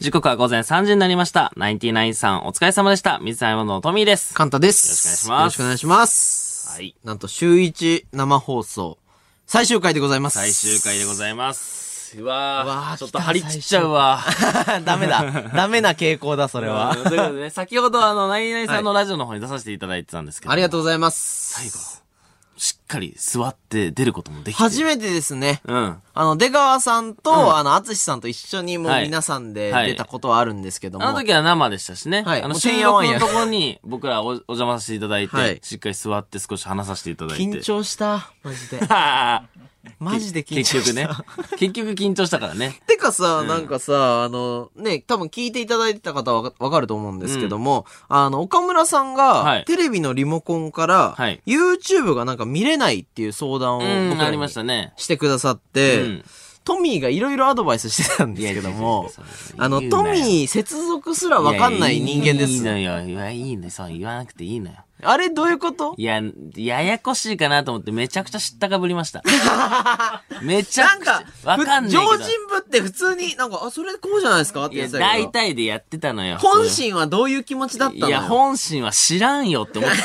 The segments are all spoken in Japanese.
時刻は午前3時になりました。ナインティナインさん、お疲れ様でした。水溜りボンドのトミーです。カンタです。よろしくお願いしますよろしくお願いします。はい。なんと、週一生放送、最終回でございます。最終回でございます。うわーうわーちょっと張り切っちゃうわ。ダメだ。ダメな傾向だ、それは。ということでね、先ほどあの、ナインナインさんのラジオの方に出させていただいてたんですけど、ありがとうございます。最後、しっかり座って出ることもできて。初めてですね。うん。あの、出川さんと、うんあの、淳さんと一緒にもうはい皆さんではい出たことはあるんですけども。あの時は生でしたしね。あの、はいもう収てんやわんや録のところに僕らおお邪魔させていただいて、はいしっかり座って少し話させていただいて。緊張した。マジで。は マジで緊張した。結局ね。結局緊張したからね。てかさ、なんかさ、あの、ね、多分聞いていただいてた方はわかると思うんですけども、あの、岡村さんがはい、テレビのリモコンから、はい YouTube がなんか見れないっていう相談をうん、あり僕らにましたね。してくださって、うんトミーがいろいろアドバイスしてたんですけども、あの、トミー接続すらわかんない人間です。いやいいのよ。いや、いいね。そう、言わなくていいのよ。あれどういうこと？いや、ややこしいかなと思ってめちゃくちゃ知ったかぶりました。めちゃくちゃなんか、、わかんないけど。常人ぶって普通になんか、あ、それこうじゃないですか？って言ってたけど大体でやってたのよ。本心はどういう気持ちだったのよ？いや、本心は知らんよって思ってる。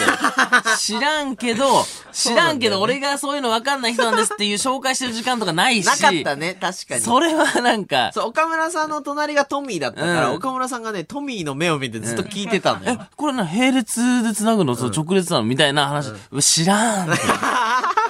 知らんけど、知らんけど、俺がそういうのわかんない人なんですっていう紹介してる時間とかないし。なかったね、確かに。それはなんか、そう、岡村さんの隣がトミーだったから、うん岡村さんがね、トミーの目を見てずっと聞いてたのえよ。、これな、並列で繋ぐの、その直列なのみたいな話。うわ知らん。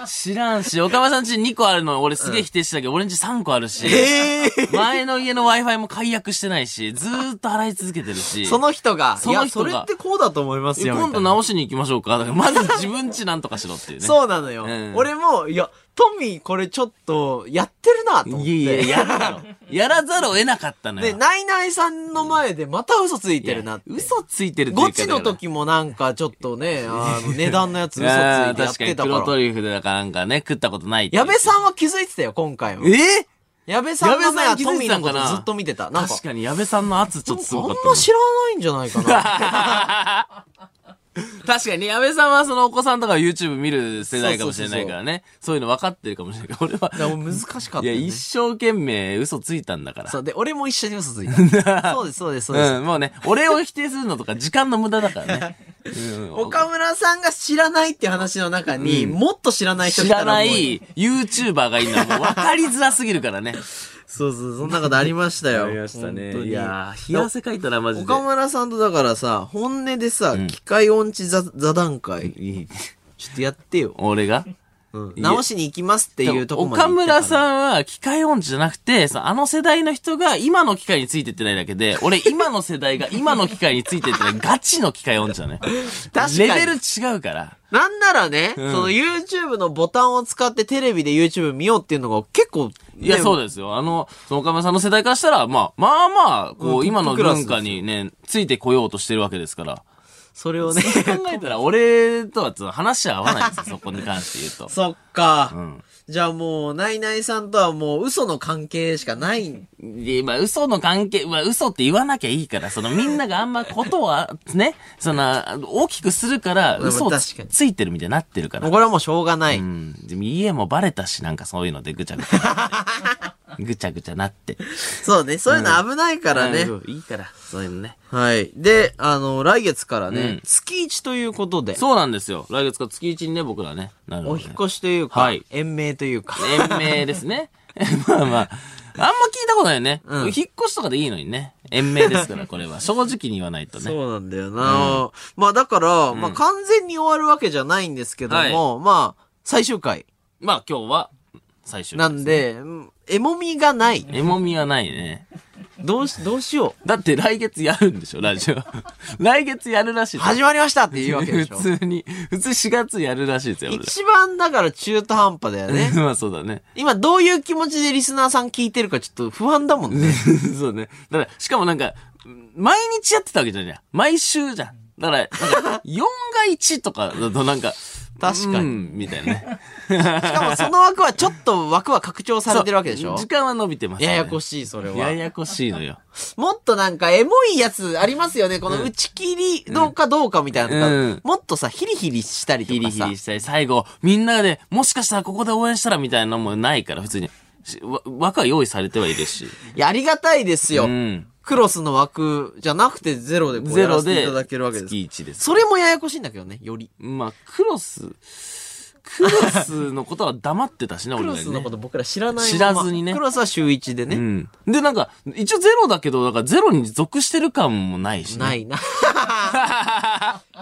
知らんし、岡村さんち2個あるの俺すげえ否定してたけど、俺んち3個あるし。ええ前の家の Wi-Fi も解約してないし、ずーっと払い続けてるし。その人が、その人がいや、それってこうだと思いますよ。今度直しに行きましょうか。だからまず自分ちなんとかしろっていうね。そうなのよ。うん俺も、いや、トミーこれちょっと、やってるなと思って。いやいや、やるだろ。やらざるを得なかったのよ。で、ナイナイさんの前でまた嘘ついてるなって。嘘ついてるってゴチの時もなんかちょっとね、あの、値段のやつ嘘ついてやっ確かに黒てたから。トリュフでだからなんかね、食ったことない矢部さんは気づいてたよ、今回も。え矢部さんの目は矢部さん気づトミーのことずっと見てた。なんか確、かに矢部さんの圧ちょっとすあんごかったな。ま知らないんじゃないかな。確かに、矢部さんはそのお子さんとか YouTube 見る世代かもしれないからね。そういうの分かってるかもしれないけど、俺は。もう難しかったいや。一生懸命嘘ついたんだから。そう、で、俺も一緒に嘘ついた。そうです、そうです、そうです。うん、もうね、俺を否定するのとか時間の無駄だからね。うん岡村さんが知らないって話の中に、もっと知らない人知らない。YouTuber がいいのはもう分かりづらすぎるからね。そうそう、そんなことありましたよ。ありましたねいやー、冷や汗かいたな、マジで。岡村さんとだからさ、本音でさ、機械音痴座座談会、ちょっとやってよ。俺が？直しに行きますっていうとこまで岡村さんは機械音痴じゃなくて、そのあの世代の人が今の機械についてってないだけで、俺今の世代が今の機械についてってないガチの機械音痴だね。確かにレベル違うから。なんならね、うんその YouTube のボタンを使ってテレビで YouTube 見ようっていうのが結構、いや、そうだ。ですよ。あの、その岡村さんの世代からしたら、まあ、まあまあ、こう、うん今の文化にね、ついてこようとしてるわけですから。それをね。考えたら、俺とはちょっと話は合わないですよ、そこに関して言うと。そっか。うん。じゃあもう、ナイナイさんとはもう嘘の関係しかない。で、まあ、嘘の関係、まあ、嘘って言わなきゃいいから、そのみんながあんまことは、ね、その、大きくするから、まあ嘘ついてるみたいになってるから。これはもうしょうがない。うん。でも家もバレたし、なんかそういうのでぐちゃぐちゃ。ぐちゃぐちゃなって。そうね、そういうの危ないからね。うんいいから、そういうのね。はい。で、あの、来月からね、うん月一ということで、そうなんですよ。来月から月一にね、僕らね、なるのでお引っ越しというか、はい延命というか。延命ですね。まあまあ。あんま聞いたことないよね。うん引っ越しとかでいいのにね。延命ですから、これは。正直に言わないとね。そうなんだよな、まあだから、まあ完全に終わるわけじゃないんですけども、まあ、最終回まあ今日は、最終なんで、うんえもみがない。えもみはないね。どうし、どうしよう。だって来月やるんでしょ、ラジオ。来月やるらしい始まりましたって言うわけでしょ。普通に、普通4月やるらしいですよ、一番だから中途半端だよね。まあそうだね。今どういう気持ちでリスナーさん聞いてるかちょっと不安だもんね。そうね。だから、しかもなんか、毎日やってたわけじゃん。毎週じゃん。だから、なんか、4が1とかだとなんか、確かにうん、みたいなね。しかもその枠はちょっと枠は拡張されてるわけでしょ？時間は伸びてます、ね。ややこしい、それは。ややこしいのよ。もっとなんかエモいやつありますよね。この打ち切りどうかどうかみたいなうんもっとさ、ヒリヒリしたりとヒリかさ。ヒリしたり、最後、みんなで、もしかしたらここで応援したらみたいなのもないから、普通に。枠は用意されてはいるし。いや、ありがたいですよ。うん。クロスの枠じゃなくてゼロでこうやらせていただけるわけです。月1です。それもややこしいんだけどね、より。まあ、クロス、クロスのことは黙ってたしね、ク俺らにねロスのこ。と僕ら知らないまま知らずにねクロスは週1でね。うん。で、なんか、一応ゼロだけど、なんかゼロに属してる感もないしね。ないな。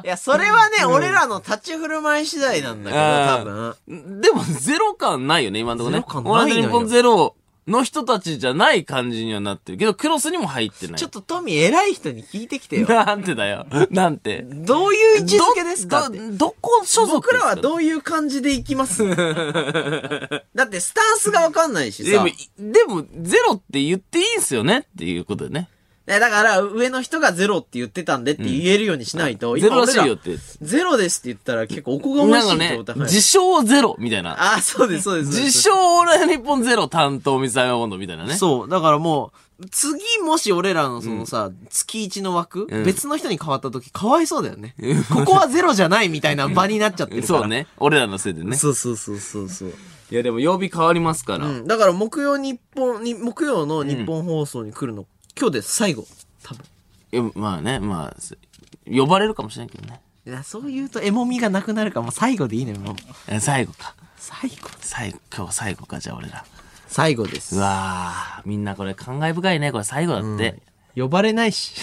いや、それはね、俺らの立ち振る舞い次第なんだけど、あ多分。ーでも、ゼロ感ないよね、今のところね。ゼロ感ないのよオールナイトニッポンゼロの人たちじゃない感じにはなってるけど、クロスにも入ってない。ちょっとトミー偉い人に聞いてきてよ。なんてだよ。なんて。どういう位置づけですかど、どどこ所属僕らはうどういう感じでいきます？だってスタンスがわかんないしさでも。、でも、ゼロって言っていいんすよね？っていうことでね。ねだから、上の人がゼロって言ってたんでって言えるようにしないと、ゼロらしいよって。ゼロですって言ったら結構おこがましいなんかね自称ゼロみたいな。あ、そうです、そうです。自称俺は日本ゼロ担当水溜りボンドみたいなね。そう。だからもう、次もし俺らのそのさ、月一の枠、うん別の人に変わった時かわいそうだよね。ここはゼロじゃないみたいな場になっちゃってるから。そう。ね。俺らのせいでね。そうそうそうそうそう。いやでも曜日変わりますから。うん。だから木曜日本に、木曜の日本放送に来るの、今日で最後。多分。いやまあね、まあ、す呼ばれるかもしれないけどね。いや、そう言うと、エモみがなくなるから、もう最後でいいのよ、もう。え最後か。最後。最後、今日最後か、じゃあ俺ら。最後ですう。わー、みんなこれ感慨深いね、これ最後だって。呼ばれないし。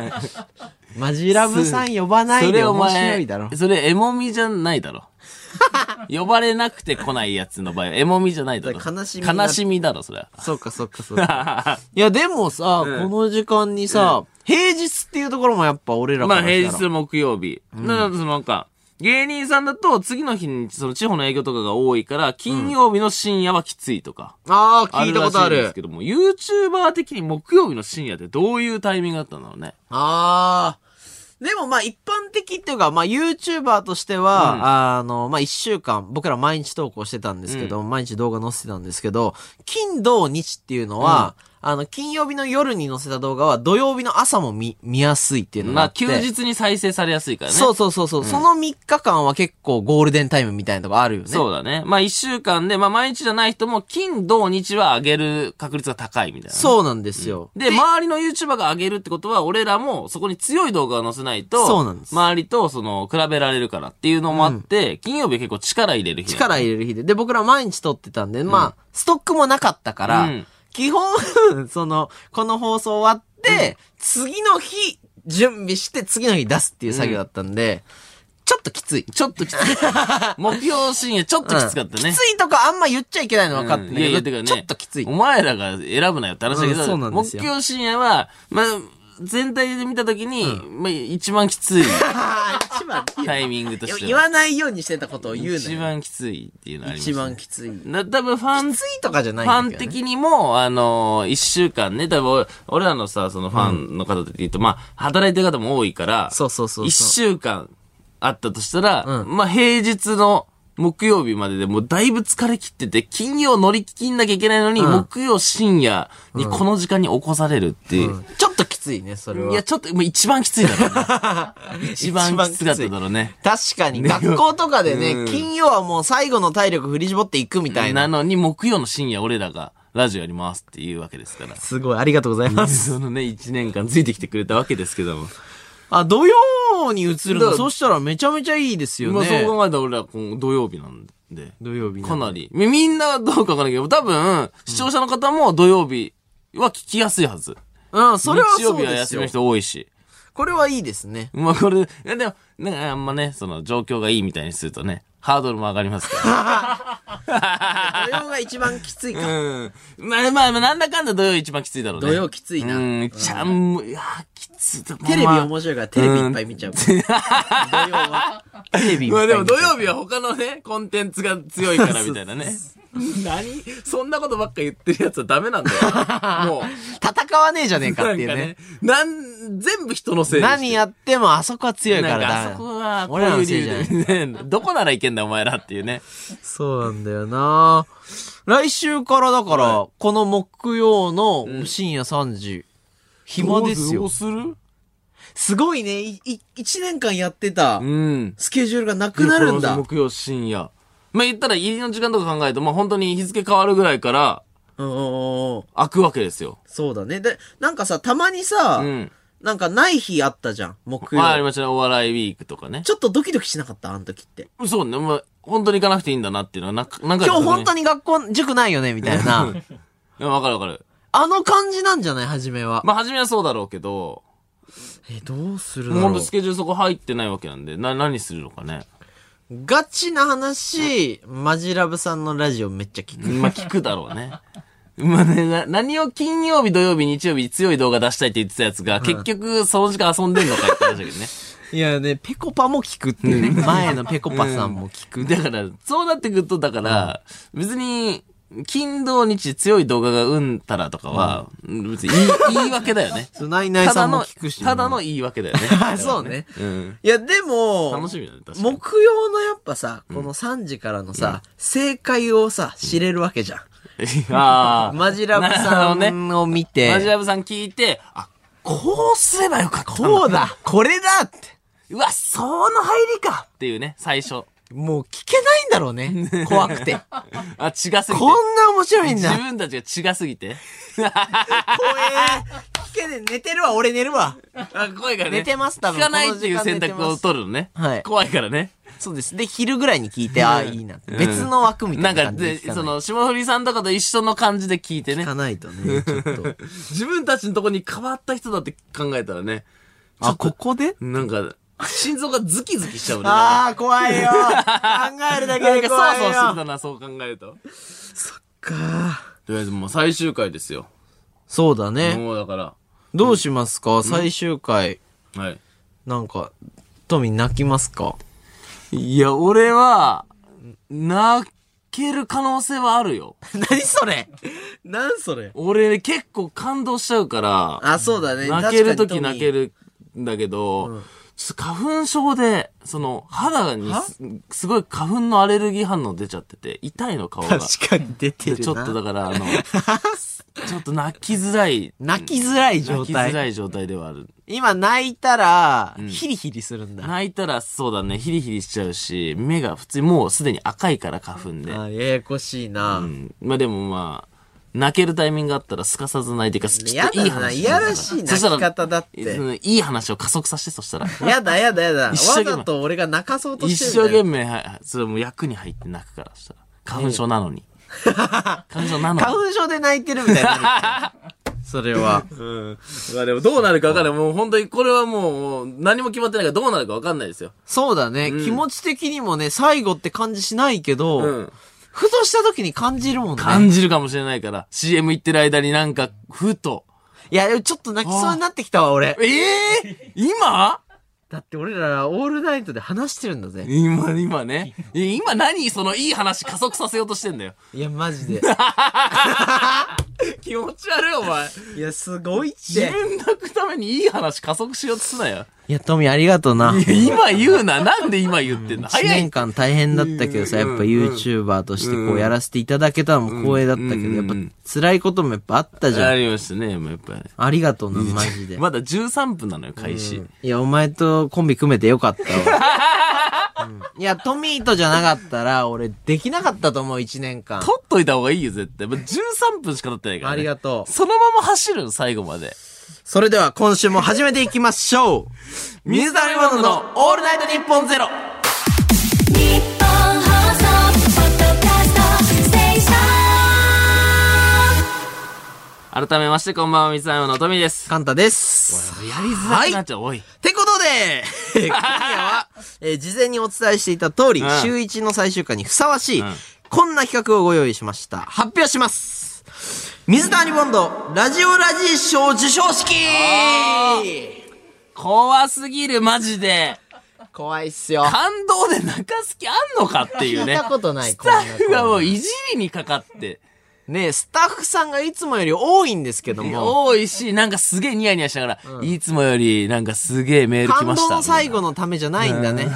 マジラブさん呼ばないそれおで面白前いだろ。それエモみじゃないだろ。呼ばれなくて来ないやつの場合はエモみじゃないだろ。悲しみだ悲しみだろ、それは。そうか、そうか、そうか。いや、でもさ、うんこの時間にさ、平日っていうところもやっぱ俺らかまあらしたら平日の木曜日。だからそのなんか、芸人さんだと次の日にその地方の営業とかが多いから、金曜日の深夜はきついとか。ああ、聞いたことあるです。けども、YouTuber 的に木曜日の深夜ってどういうタイミングだったんだろうね。ああ。でもまあ一般的っていうか、まあ YouTuber としては、うん。あの、まあ一週間、僕ら毎日投稿してたんですけど、毎日動画載せてたんですけど、金土日っていうのは、あの、金曜日の夜に載せた動画は土曜日の朝も見、見やすいっていうのがまあ。休日に再生されやすいからね。そうそうそうそう、その3日間は結構ゴールデンタイムみたいなとこあるよね。そうだね。まあ一週間で、まあ毎日じゃない人も金、土、日は上げる確率が高いみたいなね、そうなんですよ。で、周りの YouTuber が上げるってことは、俺らもそこに強い動画を載せないと、そうなんです周りとその、比べられるからっていうのもあって、金曜日は結構力入れる日なの力入れる日で。で、僕ら毎日撮ってたんで、まあ、ストックもなかったから、うん基本、その、この放送終わって、次の日、準備して次の日出すっていう作業だったんで、ちょっときつい。ちょっときつい。木曜深夜ちょっときつかったね。きついとかあんま言っちゃいけないの分かってうんいやいや、ないけど、てかね。ちょっときついお。前らが選ぶなよって話だけど、うんそうなんですよ木曜深夜は、まあ、全体で見たときに、まあ、一番きつい 一番タイミングとしては。言わないようにしてたことを言う一のよ。番きついっていうのあります、一ね。番きつい。な多分ファンきついとかじゃないファン。的にも、あのー一週間ね、多分俺、俺らのさ、そのファンの方で言うと、まあ、働いてる方も多いから、そうそうそうそう一週間あったとしたら、うんまあ、平日の木曜日まででもうだいぶ疲れ切ってて、金曜乗り切んなきゃいけないのに、うん木曜深夜にこの時間に起こされるっていう。ちょっときついね、それは。いや、ちょっと、もう一番きついだろうね。一番きつかっただろうね。確かに、学校とかでね、うん金曜はもう最後の体力振り絞っていくみたいな。なのに、木曜の深夜俺らがラジオやりますっていうわけですから。すごい、ありがとうございます。そのね、一年間ついてきてくれたわけですけども。あ、土曜に移るの、だからそしたらめちゃめちゃいいですよまあね。そう考えたら俺らこの土曜日なんで。土曜日かなり。みみんなどうかわからないけど、多分、視聴者の方も土曜日は聞きやすいはず。うん、それは日曜そうですよ日は休みの。人多いし。これはいいですね。まあこれ、いやでも、なんかあんまね、その状況がいいみたいにするとね、ハードルも上がりますか土曜が一番きついら。か。うん。まあまあまあ、なんだかんだ土曜一番きついだろうね。土曜きついな。うん、ちゃんも、いや、きついだテレビまあ面白いからテレビいっぱい見ちゃう。土曜は。テレビいっまあぱい見ちゃう。でも土曜日は他のね、コンテンツが強いからみたいなね。何？そんなことばっか言ってるやつはダメなんだよ。もう。戦わねえじゃねえかっていうねね。。なん、全部人のせい何やってもあそこは強いからなんかダメあそこは、こういう理由で、ね、どこならいけんだお前らっていうね。そうなんだよな来週からだから、はこの木曜の深夜3時、暇ですよどう。する？すごいね、い、い、一年間やってたうん。スケジュールがなくなるんだ。木曜深夜。まあ言ったら入りの時間とか考えると、まあ本当に日付変わるぐらいから、うんうんうん。開くわけですよ。そうだね。で、なんかさ、たまにさ、うん。なんかない日あったじゃん、木曜。まあ、ありましたね。お笑いウィークとかね。ちょっとドキドキしなかったあの時って。そうね。まあ、本当に行かなくていいんだなっていうのは、なんか、なんか、今日本当に。に学校、塾ないよね、みたいな。いや、わかるわかる。あの感じなんじゃない？初めは。まあ、初めはそうだろうけど、え、どうするだろうもう本当スケジュールそこ入ってないわけなんで、な、何するのかね。ガチな話、マジラブさんのラジオめっちゃ聞く。まあ、聞くだろうね。まあね、な、何を金曜日、土曜日、日曜日、強い動画出したいって言ってたやつが、結局、その時間遊んでんのかって話だけどね。いやね、ペコパも聞くってね。前のペコパさんも聞く。だから、そうなってくると、だから、別に、金土日強い動画がうんたらとかは、別に言い訳だよね。そうナイナイさんもただの聞くし。、ただの言い訳だよね。あ、そうね。うん。いや、でも、楽しみだね。木曜のやっぱさ、この3時からのさ、正解をさ、知れるわけじゃん。ああ。マジラブさ。んを見て、マジラブさん聞いて、あ、こうすればよかった。こうだこれだって。うわ、その入りかっていうね、最初。もう聞けないんだろうね。怖くて。あ、違すぎて。こんな面白いん自だ。分たちが違すぎて。怖え。聞け。寝てるわ、俺寝るわ。あ、怖いからね。寝てます多分聞かないっていう選択を取るのね。はい怖いからね。そうです。で、昼ぐらいに聞いて、ああ、いいなって。別の枠みたないんか、な感じでで、聞か。その、霜降りさんとかと一緒の感じで聞いてね聞。かないとね、ちょっと。自分たちのとこに変わった人だって考えたらね。あ、ここで？なんか、心臓がズキズキしちゃうね。ああ、怖いよ。考えるだけなんか、そで怖いよ。わそわしてきたな、そう考えると。かとりあえずもう最終回ですよ。そうだね。もうだから。どうしますか？最終回。はい。なんか、トミー泣きますか？いや、俺は、泣ける可能性はあるよ。何それ？何それ？俺結構感動しちゃうから、あ、そうだね。泣けるとき泣け。るんだけど、ちょっと花粉症で、その、肌にすすごい花粉のアレルギー反応出ちゃってて、痛いの顔が。確かに出てるな。でちょっとだから、あの、ちょっと泣きづらい、泣きづらい状泣きづら態。い状態ではある。今泣いたらん、ヒリヒリするんだ。泣いたらそうだね、ヒリヒリしちゃうし、目が普通にもうすでに赤いから花粉で。あ、ややこしいな。うん。まあでもまあ、泣けるタイミングがあったらすかさず泣いていかす。きっやだな、といい話。いやらしい泣き方だって。うんいい話を加速させて、そしたら。やだやだやだ。わざと俺が泣かそうと一してるんだよ。生懸命、はい、それもう役に入って泣くから、そしたら。花粉症なのに。花粉症なの？に。花粉症で泣いてるみたいにな。それは。うん。まあでもどうなるか分かんない。もう本当にこれはもう何も決まってないからどうなるか分かんないですよ。そうだね、うん気持ち的にもね、最後って感じしないけど、うん。ふとした時に感じるもんね。感じるかもしれないから、CM 行ってる間になんか、ふと。いや、ちょっと泣きそうになってきたわ、俺。ええ今？だって俺ら、オールナイトで話してるんだぜ。今、今ね。今何そのいい話加速させようとしてんだよ。いや、マジで。気持ち悪いお前。いや、すごいっ自て。分泣くためにいい話加速しようとすなよ。いや、トミーありがとうな。いや、今言うな。なんで今言ってんの？1早い年。間大変だったけどさ、やっぱ YouTuber としてこうやらせていただけたのも光栄だったけど、やっぱ辛いこともやっぱあったじゃあん。りましたね、やっぱり。ありがとうな、マジで。まだ13分なのよ、開始。いや、お前とコンビ組めてよかったわ。うんいや、トミーとじゃなかったら、俺できなかったと思う、1年間。取っといた方がいいよ、絶対。まあ13分しか経ってないから、ね。ありがとう。そのまま走るの、最後まで。それでは今週も始めていきましょう。水溜りボンドのオールナイトニッポンゼロ。日本放送ポッドキャストステーション改めまして、こんばんは、水溜りのトミーです。カンタです。やりづらくなっちゃう、おい。ってことで、今夜は、えー事前にお伝えしていた通り、うん週1の最終回にふさわしい、うんこんな企画をご用意しました。発表します水谷ボンド、ラジオラジー賞授賞式怖すぎる、マジで。怖いっすよ。感動で泣かす気あんのかっていうね。聞いたことないスタッフがもういじりにかかって。ねスタッフさんがいつもより多いんですけども、多いし、なんかすげえニヤニヤしながら、いつもよりなんかすげえメール来感ました。動の最後のためじゃないんだね。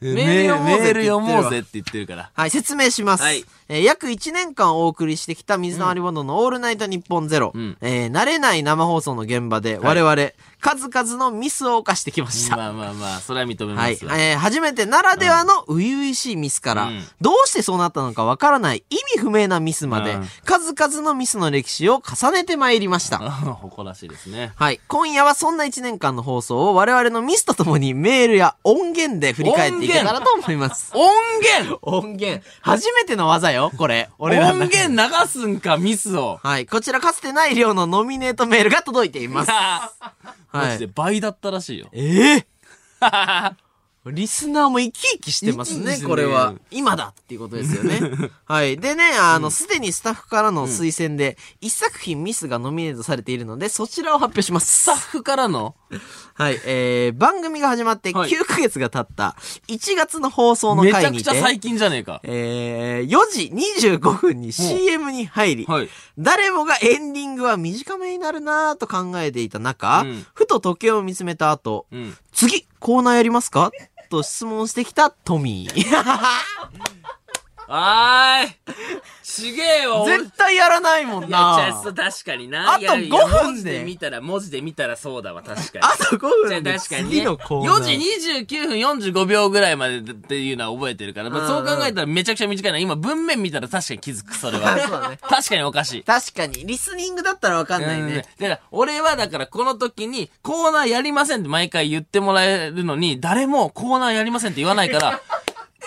メ メール読もうぜってぜって言ってるから。はい、説明します。はいえー約1年間お送りしてきた水溜りボンドのオールナイトニッポンゼロ。んえー慣れない生放送の現場で我々、数々のミスを犯してきました。まあまあまあ、それは認めまはい。えー初めてならではの初々しいミスから、うんどうしてそうなったのかわからない意味不明なミスまで、うん数々のミスの歴史を重ねてまいりました。誇らしいですね。はい。今夜はそんな1年間の放送を我々のミスとともにメールや音源で振り返っていけたらと思います。音源？音源初めての技よ、これ。俺ら音源流すんか、ミスを。はい。こちらかつてない量のノミネートメールが届いています。マジで倍だったらしいよ。ええ？リスナーも生き生きしてますね、生き生きしてねこれは。今だっていうことですよね。はい。でね、あの、すでにスタッフからの推薦で、一作品ミスがノミネートされているので、そちらを発表しますスタッ。フからの はい。えー、番組が始まってはい9ヶ月が経った1月の放送のめちゃくちゃ最近じゃねえか。えー、4時25分に CM に入り、はい。誰もがエンディングは短めになるなぁと考えていた中、うんふと時計を見つめた後、うん。次、コーナーやりますか？と質問してきたトミー。あーい。ちげえよ。俺絶対やらないもんいや、じゃ確かにな。あといやいや5分文字でで見たら、文字で見たらそうだわ、確かに。あと5じゃあ分で確かにね。次のコーナー。4時29分45秒ぐらいまでっていうのは覚えてるから、まあ、そう考えたらめちゃくちゃ短いな。今文面見たら確かに気づく、それは。そうだね確かにおかしい。確かに、リスニングだったらわかんないうんね。だから、俺はだからこの時にコーナーやりませんって毎回言ってもらえるのに、誰もコーナーやりませんって言わないから、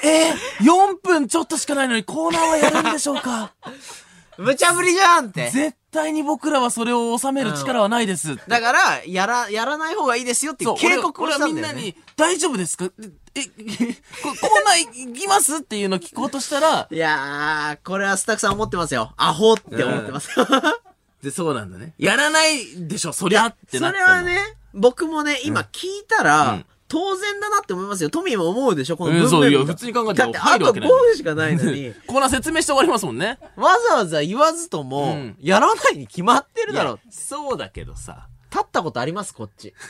えー、4分ちょっとしかないのにコーナーはやるんでしょうか？無茶ぶりじゃんって。絶対に僕らはそれを収める力はないですって。だから、やら、やらない方がいいですよって警告をしたんだよね。みんなに、大丈夫ですか？え、え こコーナー行きます？っていうのを聞こうとしたら、いやー、これはスタッフさん思ってますよ。アホって思ってますよ。で、そうなんだね。やらないでしょ、そりゃってなそったのれはね、僕もね、今聞いたら、うん当然だなって思いますよ。トミーも思うでしょ？このうん文面見たそういや普通に考えたらだってあと5入るわけない分しかないのに、コーナー説明して終わりますもんね。わざわざ言わずとも、うんやらないに決まってるだろいや。そうだけどさ。立ったことあります？こっち。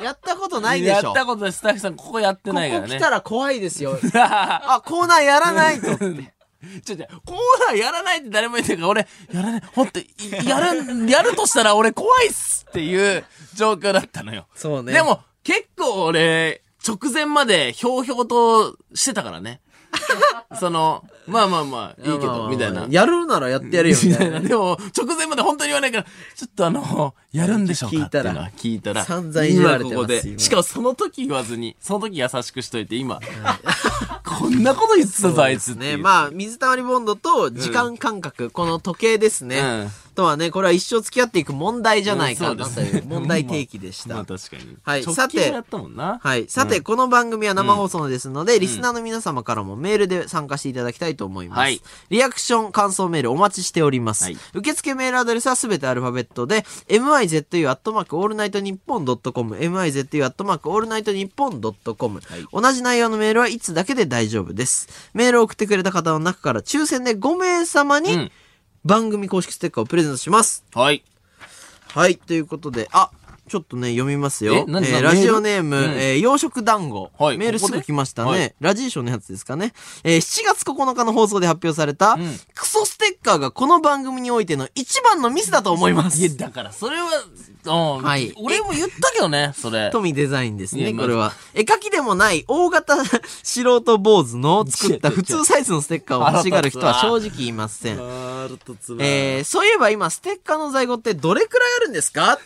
やったことないでしょやったことないスタッフさんここやってこないからね。こ来たら怖いですよ。あ、コーナーやらないとって。ちょちょ、コーナーやらないって誰も言ってるから、俺、やらない、ほんと、い やる、やるとしたら俺怖いっすっていう状況だったのよ。そうねでも、結構俺、直前までひょうひょうとしてたからね。その、まあまあまあ、いいけど、みたいな。やるならやってやるよ、みたいな。でも、直前まで本当に言わないから、ちょっとあの、やるんでしょうかっていうのは聞いたら、散々いじられてます今ここしかもその時言わずに、その時優しくしといて、今、こんなこと言ってたぞ、あいつ。ね。まあ、水溜りボンドと時間感覚、この時計ですね。うんとはね、これは一生付き合っていく問題じゃないかなと問題提起でした。まあ確かに。はい直さて。はい。さて、この番組は生放送ですので、リスナーの皆様からもメールで参加していただきたいと思います。はいリアクション、感想メールお待ちしております。はい受付メールアドレスはすべてアルファベットで、mizu アットマークオールナイトニッポンドットコム、mizu アットマークオールナイトニッポンドットコム。同じ内容のメールは一通だけで大丈夫です。メールを送ってくれた方の中から抽選で5名様にうん番組公式ステッカーをプレゼントします。はい。はい、ということで、あ、ちょっとね、読みますよ。え何何ーラジオネーム、えー洋食団子。はいメールすぐ来ましたね。ここではいラジーションのやつですかね。えー7月9日の放送で発表された、んクソステッカーがこの番組においての一番のミスだと思いますい。や、だから、それは、うん。はい俺も言ったけどね、それ。富デザインですね、これは。絵描きでもない大型 素人坊主の作った普通サイズのステッカーを欲しがる人は正直言いません。えー、そういえば今、ステッカーの在庫ってどれくらいあるんですか？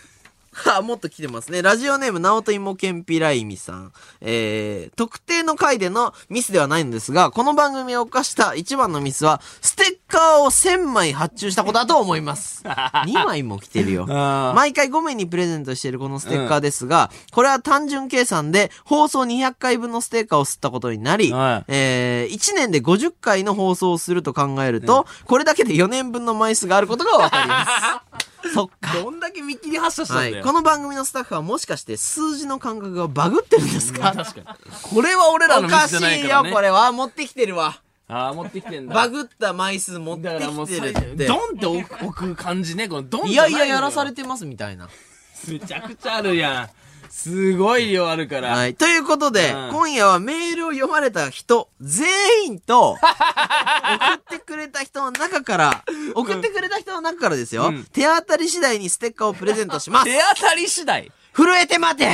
あ、もっと来てますね。ラジオネーム、ナオトイモケンピライミさん。えー、特定の回でのミスではないのですが、この番組を犯した一番のミスは、ステッカーを1000枚発注したことだと思います。2枚も来てるよ。毎回5名にプレゼントしているこのステッカーですが、これは単純計算で放送200回分のステッカーを吸ったことになり、はいえー、1年で50回の放送をすると考えると、これだけで4年分の枚数があることがわかります。そっか。どんだけ見切り発車したはい。んだよ。この番組のスタッフはもしかして数字の感覚がバグってるんですか？これは俺らのミスじゃおかしいよ、ないからね。これは。持ってきてるわ。ああ、持ってきてんだ。バグった枚数持ってだからもうきてるって。ドンって置く置く感じね。このドンいやいややられされてますみたいな。めちゃくちゃあるやん。すごい量あるから。はい。ということで、うん今夜はメールを読まれた人、全員と、送ってくれた人の中から、送ってくれた人の中からですよ、うん手当たり次第にステッカーをプレゼントします。手当たり次第？震えて待て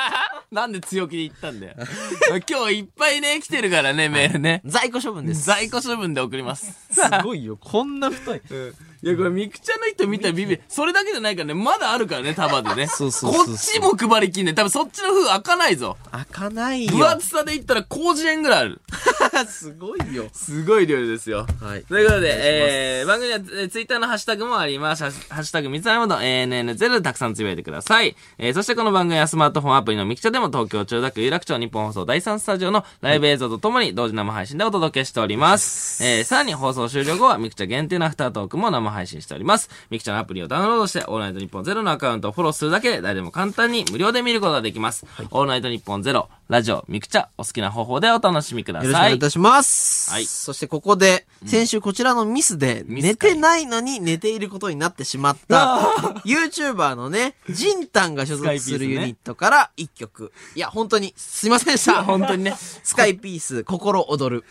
なんで強気で言ったんだよ。今日いっぱいね、来てるからね、メールね。在庫処分です。在庫処分で送ります。すごいよ。こんな太い。いや、これ、ミクチャの人見たらビビる。それだけじゃないからね、まだあるからね、束でね。そうそうそうこっちも配りきんねん。多分そっちの封開かないぞ。開かない分よ。厚さで言ったら広辞苑ぐらいある。すごいよ。すごい量ですよ。はい。ということで、えー、番組は、えー、ツイッターのハッシュタグもあります。ハッシュタグ、三つ編みの ANN0 でたくさんつぶやいてください。えー、そしてこの番組はスマートフォンアプリのミキチャでも東京中田区有楽町日本放送第3スタジオのライブ映像とともに同時生配信でお届けしております。えー、さらに放送終了後はミキチャ限定のアフタートークも生配信しております。ミキチャのアプリをダウンロードして、オールナイトニッポンゼロのアカウントをフォローするだけで誰でも簡単に無料で見ることができます。オールナイトニッポンゼロ、ラジオ、ミクチャ、お好きな方法でお楽しみくだよろしくおさい。願いいたします。はいそしてここで、先週こちらのミスで、寝てないのに寝ていることになってしまった、YouTuber のね、ジンタンが所属するユニットから一曲。いや、本当に、すいませんでした。本当にね、スカイピース、心躍る。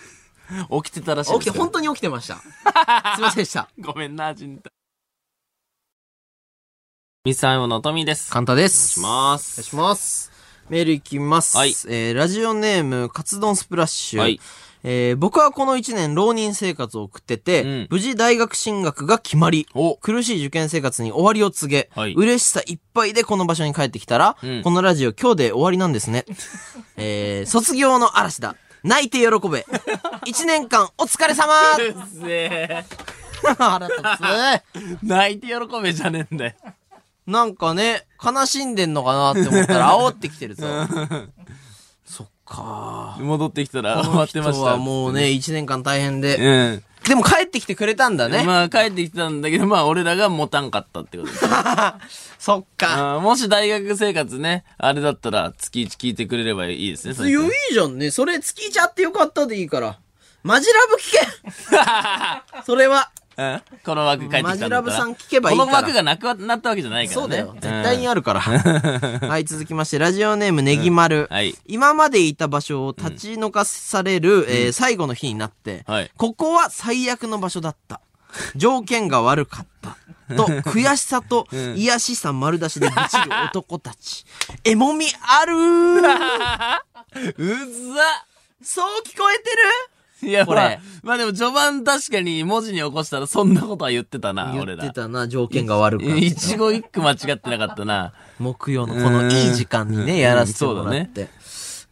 起きてたらしい起きて、本当に起きてました。すいませんでした。ごめんな、ジンタ。ミスターモのトミーです。簡単です。します。お願いします。メールいきます。はいえー、ラジオネーム、カツ丼スプラッシュ。はいえー、僕はこの1年浪人生活を送ってて、うん無事大学進学が決まり、お苦しい受験生活に終わりを告げ、はい嬉しさいっぱいでこの場所に帰ってきたら、うんこのラジオ今日で終わりなんですね。えー、卒業の嵐だ。泣いて喜べ。1年間お疲れ様うっせえ。腹立つ。泣いて喜べじゃねえんだよ。なんかね、悲しんでんのかなって思ったら 煽ってきてるぞ。そっか戻ってきたらこ終わのってました。人はもうね、1年間大変で。うん。でも帰ってきてくれたんだね。まあ帰ってきたんだけど、まあ俺らが持たんかったってことです。そっか。もし大学生活ね、あれだったら月1聞いてくれればいいですね。いや、いいじゃんね。それ、月ちゃってよかったでいいから。マジラブ聞け それは。うん？この枠帰ってきたんだったら。マジラブさん聞けばいいこの枠がなくなったわけじゃないからね。そうだよ。絶対にああるから。はい、続きまして、ラジオネームネギ丸。はい今までいた場所を立ち退かされる、えー最後の日になって、はいここは最悪の場所だった。条件が悪かった。と、悔しさと、癒しさ丸出しで愚痴る男たち。えもみあるーうざそう聞こえてる？いや、これまあ、まあでも序盤確かに文字に起こしたらそんなことは言ってたな、俺ら言って。たな、条件が悪かった。一語一句間違ってなかったな。木曜のこのいい時間にね、やらせてもらって。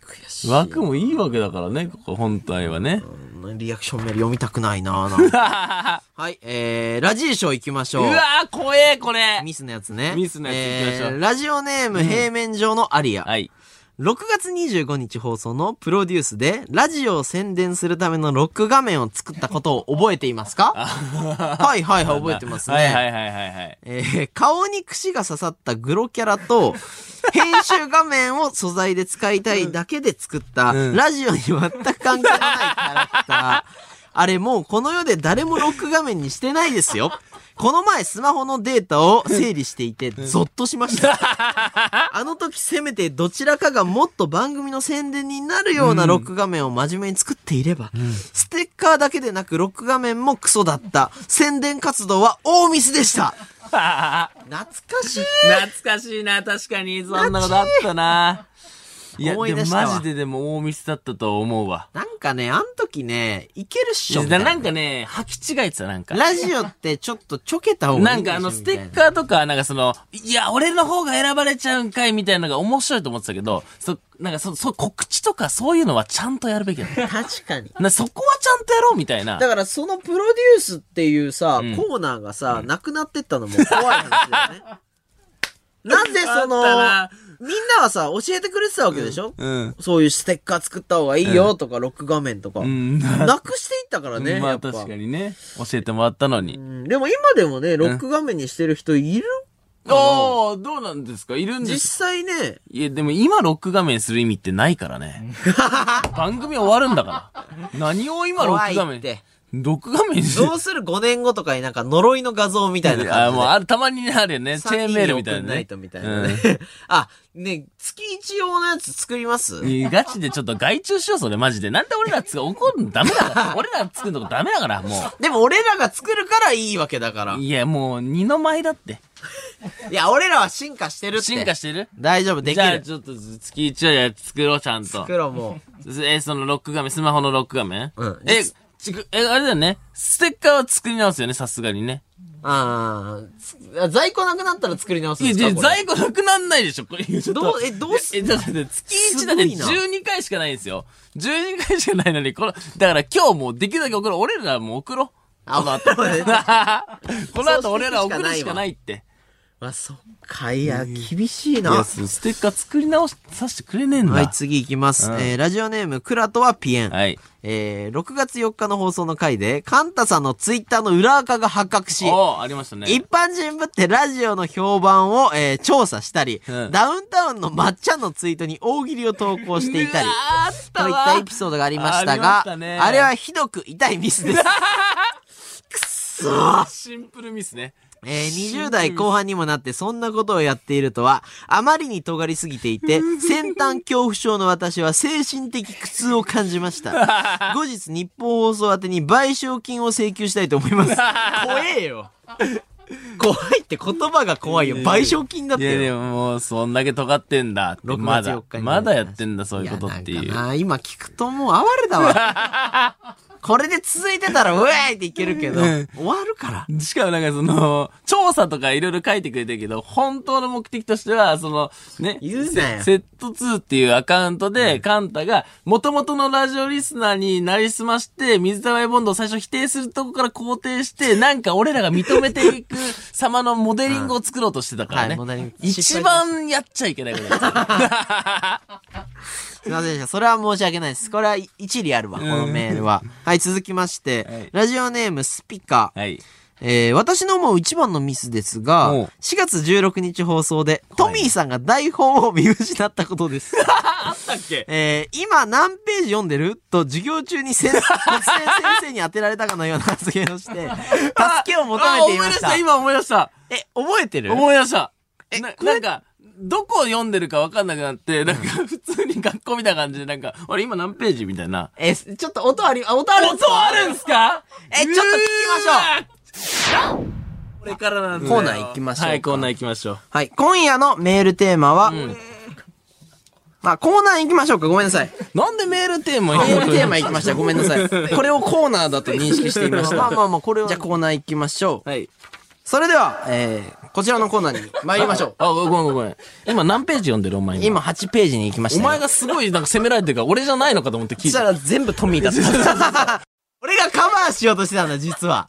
悔しい。枠もいいわけだからね、ここ本体はね。うんリアクションメール読みたくないなな はい、えー、ラジーショー行きましょう。うわー、怖え、これ。ミスのやつね。ミスのやつ行きましょうえーラジオネーム、平面上のアリア。はい。6月25日放送のプロデュースで、ラジオを宣伝するためのロック画面を作ったことを覚えていますか？はいはいはい、覚えてますね。はいはいはいはいはい。えー顔に串が刺さったグロキャラと、編集画面を素材で使いたいだけで作った、うんラジオに全く関係のないキャラクター。あれもうこの世で誰もロック画面にしてないですよ。この前スマホのデータを整理していて、ゾッとしました。あの時せめてどちらかがもっと番組の宣伝になるようなロック画面を真面目に作っていれば、ステッカーだけでなくロック画面もクソだった。宣伝活動は大ミスでした。懐かしい懐かしいな、確かに。そんなことあったな。いや、思い出したわマジででも大ミスだったと思うわ。なんかね、あん時ね、いけるっしょみたいな。なんかね、履き違えてた、なんか。ラジオってちょっとちょけた方がいないんかあの、ステッカーとか、なんかその、いや、俺の方が選ばれちゃうんかいみたいなのが面白いと思ってたけど、そ、なんかそ、そ、告知とかそういうのはちゃんとやるべきだ。みた確かに。な、そこはちゃんとやろうみたいな。だからそのプロデュースっていうさ、んコーナーがさ、なくなってったのも怖い話だよね。なんでそのあったな、みんなはさ、教えてくれてたわけでしょ、うん。そういうステッカー作った方がいいよとか、ロック画面とか。うん。なくしていったからね、まあ。確かにね。教えてもらったのにう。んでも今でもね、ロック画面にしてる人いるかな？おー、どうなんですか？いるんで実す際ね、いや、でも今ロック画面する意味ってないからね。番組終わるんだから。何を今ロック画面？って。録画面どうする5年後とかになんか呪いの画像みたいな感じで。あ、もうある、たまにねあるよね。チェーンメールみたいなねない。とみたいなね。あ、ね、月一用のやつ作ります？うんガチでちょっと外注しよう、それマジで。なんで俺らつ、怒るの？ダメだから。俺ら作るのダメだから、もでも俺らが作るからいいわけだから。う。いいや、もう、二の舞だって。や、俺らは進化してるって。進化してる？大丈夫、できじゃあ、る。ちょっと月一はや作ろう、ちゃんと。作ろう、もえ、そのロック画面、スマホのロック画面？うんえ、ちくえ、あれだよね。ステッカーは作り直すよね、さすがにね。う。ああ、在庫なくなったら作り直すんいや、ですかこれ？じゃ在庫なくなんないでしょ、これ。ちょっとどうえどうすえ、だって月1だってすごいな12回しかないんですよ。12回しかないのに、この、だから今日もうできるだけ送ろう。俺らもう送ろう。あこの後。そうねこの後俺ら送るしかないって。あ、そっか、いや、厳しいな。ステッカー作り直しさせてくれねえんだ。はい、次行きます。うんえー、ラジオネーム、クラトはピエン。はい。えー、6月4日の放送の回で、カンタさんのツイッターの裏垢が発覚し、ありましたね。一般人ぶってラジオの評判を、えー調査したり、うんダウンタウンのまっちゃんのツイートに大喜利を投稿していたりといっわたエピソードがありましたが、したねあれはひどく痛いミスです。シンプルミスね。えー20代後半にもなってそんなことをやっているとは、あまりに尖りすぎていて、先端恐怖症の私は精神的苦痛を感じました。後日日本放送宛てに賠償金を請求したいと思います。怖えよ。怖いって言葉が怖いよ。賠償金だっいや、でてよ。ももう、そんだけ尖ってんだって。6まだ月4日、にまだやってんだ、そういうことっていう。やなんかな今聞くともう哀れだわ。これで続いてたら、うえーっていけるけど、うん終わるから。しかもなんかその、調査とかいろいろ書いてくれてるけど、本当の目的としては、その、ね、言うなよセット2っていうアカウントで、カンタが、元々のラジオリスナーになりすまして、水溜りボンドを最初否定するとこから肯定して、なんか俺らが認めていく様のモデリングを作ろうとしてたからねはい。一番やっちゃいけないことだった。すいませんでした。それは申し訳ないです。これは一理あるわ、このメールは。はい、続きまして、はいラジオネームスピカ。はい。えー、私の思う一番のミスですがおう、4月16日放送で、トミーさんが台本を見失ったことです。あったっけ？えー、今何ページ読んでる？と授業中にせん突然先生に当てられたかのような発言をして、助けを求めていました。あ思い出した、今思い出した。え、覚えてる？思い出した。えなんか、どこを読んでるか分かんなくなって、なんか 普通に学校みたいな感じで、なんか、あれ今何ページみたいな。え、ちょっと音あり、あ、音あるんですか？音あるんすか？えちょっと聞きましょうこれからなんだよコーナー行きましょうかはい、コーナー行きましょう。はい。今夜のメールテーマは、んまあ、コーナー行きましょうか。ごめんなさい。なんでメールテーマメールテーマ行きました。ごめんなさい。これをコーナーだと認識していました。まあまあまあ、これは。じゃあコーナー行きましょう。はい。それでは、えー、こちらのコーナーに参りましょう。あ、ごめんごめん。今何ページ読んでる？お前今8ページに行きました、お前がすごいなんか責められてるから、俺じゃないのかと思って聞いた。そしたら全部トミーだった。俺がカバーしようとしてたんだ、実は。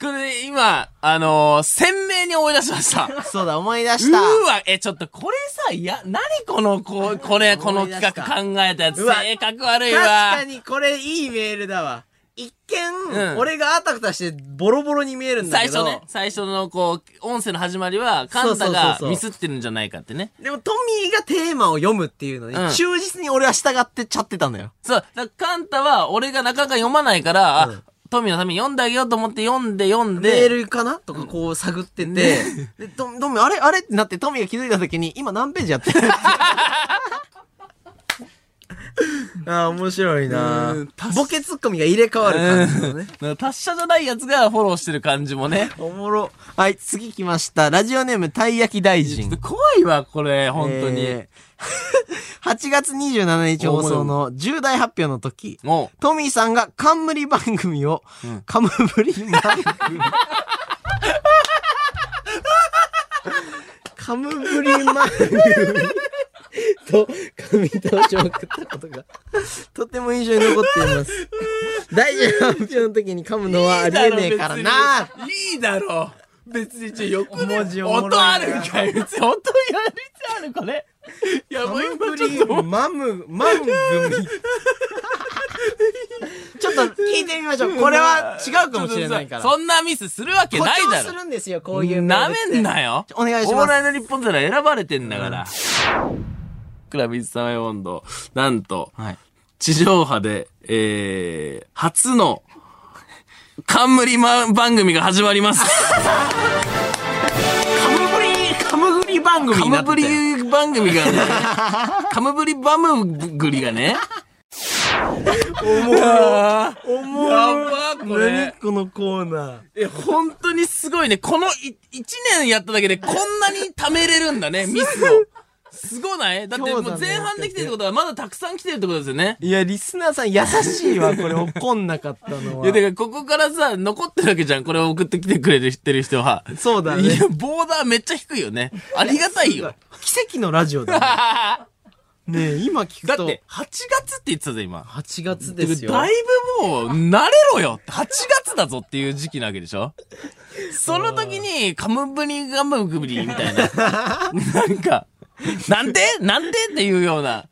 これ今、あのー、鮮明に思い出しました。そうだ、思い出うした。ーわ、え、ちょっとこれさ、いや、何この、ここれ、この企画考えたやつ、うわ性格悪い確わか。にこれいいメールだわ。一見、うん。俺があたふたしてボロボロに見えるんだけど。最初ね、最初のこう、音声の始まりは、カンタがミスってるんじゃないかってね。でもトミーがテーマを読むっていうのに、うん。忠実に俺は従ってちゃってたのよ。そう、だからカンタは、俺がなかなか読まないから、あうん。トミーのために読んであげようと思って読んで読んメーで、ルかなとかこう探ってて、で、トトミー、あれあれってなってトミーが気づいた時に、今何ページやってる ああ、面白いなうんボケツッコミが入れ替わる感じのね。なんか達者じゃないやつがフォローしてる感じもね。おもろ。はい、次来ました。ラジオネーム、たい焼き大臣ちょっと。怖いわ、これ、本当に。えー8月27日放送の重大発表の時、もトミーさんが冠番組を、うんカムブリ番組。カムブリ番組 と、神登場を送ったことが、とても印象に残っています。大事な発表の時に噛むのはありえねえからな。いいだろう。別に、ちょ、横で文字音あるんかい。別に音やりつある、これ。いや、カもうムブリ今ちょっと、マム、マン組。ちょっと聞いてみましょう。これは違うかもしれないから。そんなミスするわけないだ誇張すろ。るんですよ、こういうなめんなよ。お願いしますオーライの日本から選ばれてんだから。クラビッツサメ温度、なんと、はい。地上波で、えー、初の、冠ま番組が始まります。カムブリ、カムグリ番組カムブ。リ番組がね、カムブリバムグリがね。おもろ。おもろ。やば、これ。このコーナー。え、本当にすごいね。このい一年やっただけでこんなに貯めれるんだね、ミスを。すごない？だってもう前半できてるってことはまだたくさん来てるってことですよね。いや、リスナーさん優しいわ、これ怒んなかったのは。いや、だからここからさ、残ってるわけじゃん。これを送ってきてくれるってる人は。そうだねいや、ボーダーめっちゃ低いよね。ありがたいよ。奇跡のラジオだね。ねえ、今聞くと。だって、8月って言ってたぜ、今。8月ですよ。だいぶもう、慣れろよ !8 月だぞっていう時期なわけでしょ その時に、カムブリガムグリみたいな。なんか、なんで？なんで？っていうような。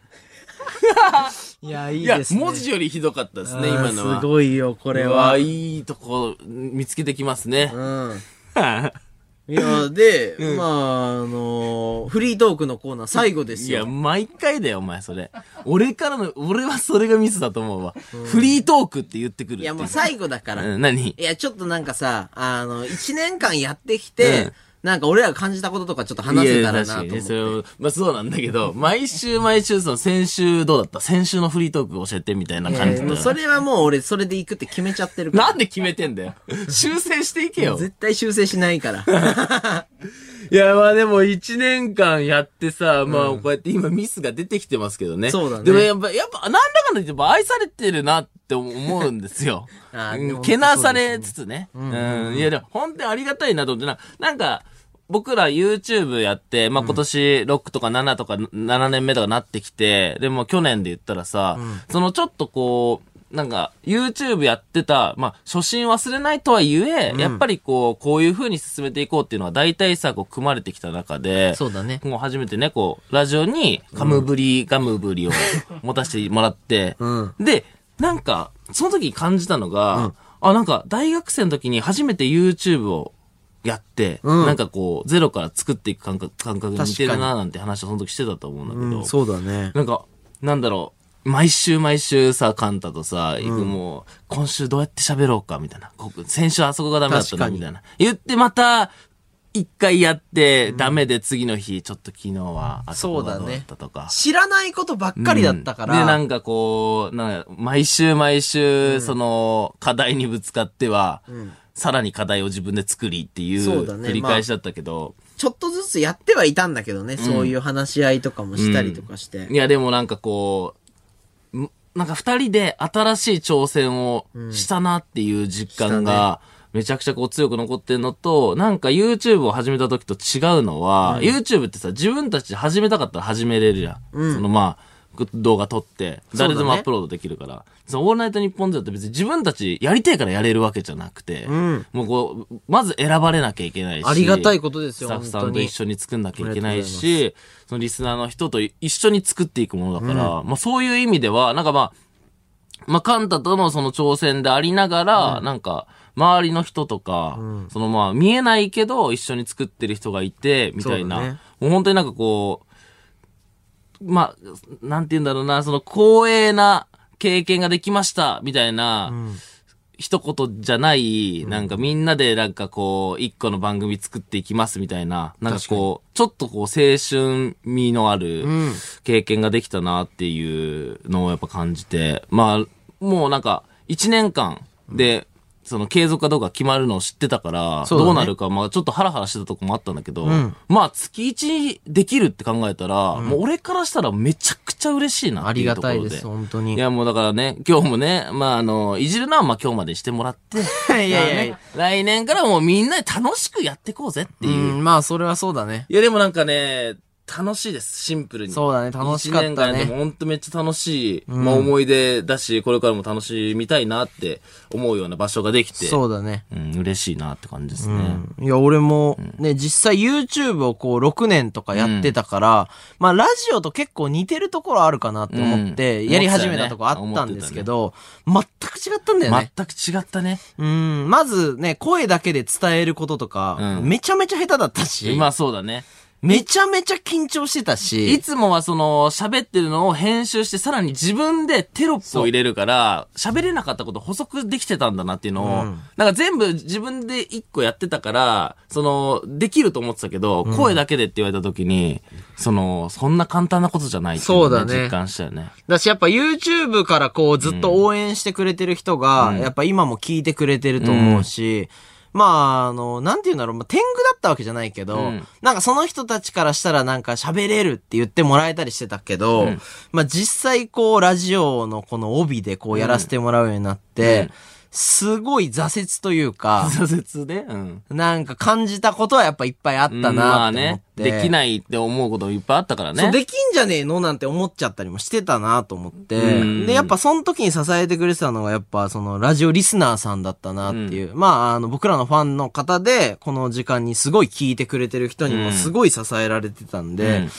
いや、いいで、すね。文字よりひどかったですね、今のは。すごいよ、これこは。いいとこ見つけてきますね。うん。いや、で、まあ、あのーフリートークのコーナー最後ですいや、よ。毎回だよ、お前、それ。俺からの、俺はそれがミスだと思うわ。フリートークって言ってくるっていや、もう最後だから。うん、何？いや、ちょっとなんかさ、あの、一年間やってきて、うんなんか俺らが感じたこととかちょっと話せたらなと思って。それをまあそうなんだけど、毎週毎週その先週どうだった？先週のフリートーク教えてみたいない感じだったよやいやもうそれはもう俺それで行くって決めちゃってるから。なんで決めてんだよ。修正していけよ。絶対修正しないから。いや、まあでも一年間やってさ、まあこうやって今ミスが出てきてますけどね。そうだねでもやっぱ、やっぱ、なんだかんだ言ってやっぱ愛されてるなって思うんですよ。けなされつつね。うん。いや、でも本当にありがたいなと思ってな、なんか、僕ら YouTube やって、まあ、今年6とか7とか7年目とかなってきて、でも去年で言ったらさ、そのちょっとこう、なんか、YouTube やってた、まあ、初心忘れないとはいえ、やっぱりこう、こういう風に進めていこうっていうのは大体さ、こう、組まれてきた中で、そうだね。もう初めてね、こう、ラジオにカムブリ、ガムブリを 持たせてもらって、うん。で、なんか、その時に感じたのが、あ、なんか、大学生の時に初めて YouTube をやって、うんなんかこう、ゼロから作っていく感覚、感覚に似てるななんて話をその時してたと思うんだけど、うん、そうだね。なんか、なんだろう、毎週毎週さ、カンタとさ、行くもう、今週どうやって喋ろうか、みたいな。先週あそこがダメだったな、みたいな。言ってまた、一回やって、ダメで次の日、ちょっと昨日は、あそこがどうだったとか。知らないことばっかりだったから。うんで、なんかこう、なんか毎週毎週、その、課題にぶつかっては、さらに課題を自分で作りっていそう繰り返しだったけど、ちょっとずつやってはいたんだけどね、そういう話し合いとかもしたりとかして。いや、でもなんかこう、んなんか二人で新しい挑戦をしたなっていう実感が、めちゃくちゃこう強く残ってるのと、なんか YouTube を始めた時と違うのは、YouTube ってさ、自分たちで始めたかったら始めれるじゃん。そのまあ、動画撮って、誰でもアップロードできるから。そのオールナイトニッポンゼロって別に自分たちやりたいからやれるわけじゃなくて、ん。もうこう、まず選ばれなきゃいけないし。ありがたいことですよスタッフさんと一緒に作んなきゃいけないし、そのリスナーの人と一緒に作っていくものだから、まあそういう意味では、なんかまあ、まあ、カンタとのその挑戦でありながら、なんか、周りの人とか、そのまあ、見えないけど、一緒に作ってる人がいて、みたいな、そうだね。もう本当になんかこう、まあ、なんて言うんだろうな、その光栄な経験ができました、みたいな、一言じゃない、なんかみんなでなんかこう、一個の番組作っていきますみたいな、なんかこう、ちょっとこう、青春味のある経験ができたなっていうのをやっぱ感じて、まあ、もうなんか、一年間で、その継続かどうか決まるのを知ってたから、どうなるか、まあちょっとハラハラしてたとこもあったんだけど、まあ月1できるって考えたら、もう俺からしたらめちゃくちゃ嬉しいなありっていうところで。がたいです、本当に。いや、もうだからね、今日もね、まあ、あの、いじるのはまあ今日までしてもらって、いやいや来年からもうみんなで楽しくやっていこうぜってういう。ん、まあ、それはそうだね。いや、でもなんかね、楽しいです、シンプルに。そうだね楽しかったね一年間でも本当めっちゃ楽しい、まあ思い出だし、これからも楽しみたいなって思うような場所ができて、そうだね。うん、嬉しいなって感じですね。うんいや、俺も、ね、実際 YouTube をこう6年とかやってたから、まあラジオと結構似てるところあるかなって思って、うんやり始めたとこあったんですけど、全く違ったんだよね。全く違ったね。うん、まずね、声だけで伝えることとか、うんめちゃめちゃ下手だったし、まあそうだね。めちゃめちゃ緊張してたし。いつもはその、喋ってるのを編集して、さらに自分でテロップを入れるから、喋れなかったこと補足できてたんだなっていうのを、うん。なんか全部自分で一個やってたから、その、できると思ってたけど、声だけでって言われた時に、その、そんな簡単なことじゃないっていうのをそうだね。実感したよね。だしやっぱ YouTube からこうずっと応援してくれてる人が、うん。やっぱ今も聞いてくれてると思うし、まあ、あの、なんて言うんだろう、まあ、天狗だったわけじゃないけど、うん。なんかその人たちからしたらなんか喋れるって言ってもらえたりしてたけど、うん。まあ実際こうラジオのこの帯でこうやらせてもらうようになって、うんすごい挫折というか、挫折でうん。なんか感じたことはやっぱいっぱいあったなって思って。まあね、できないって思うこといっぱいあったからね。そう、できんじゃねえのなんて思っちゃったりもしてたなと思って。うんで、やっぱその時に支えてくれてたのが、やっぱそのラジオリスナーさんだったなっていう。まあ、あの、僕らのファンの方で、この時間にすごい聞いてくれてる人にもすごい支えられてたんで、うん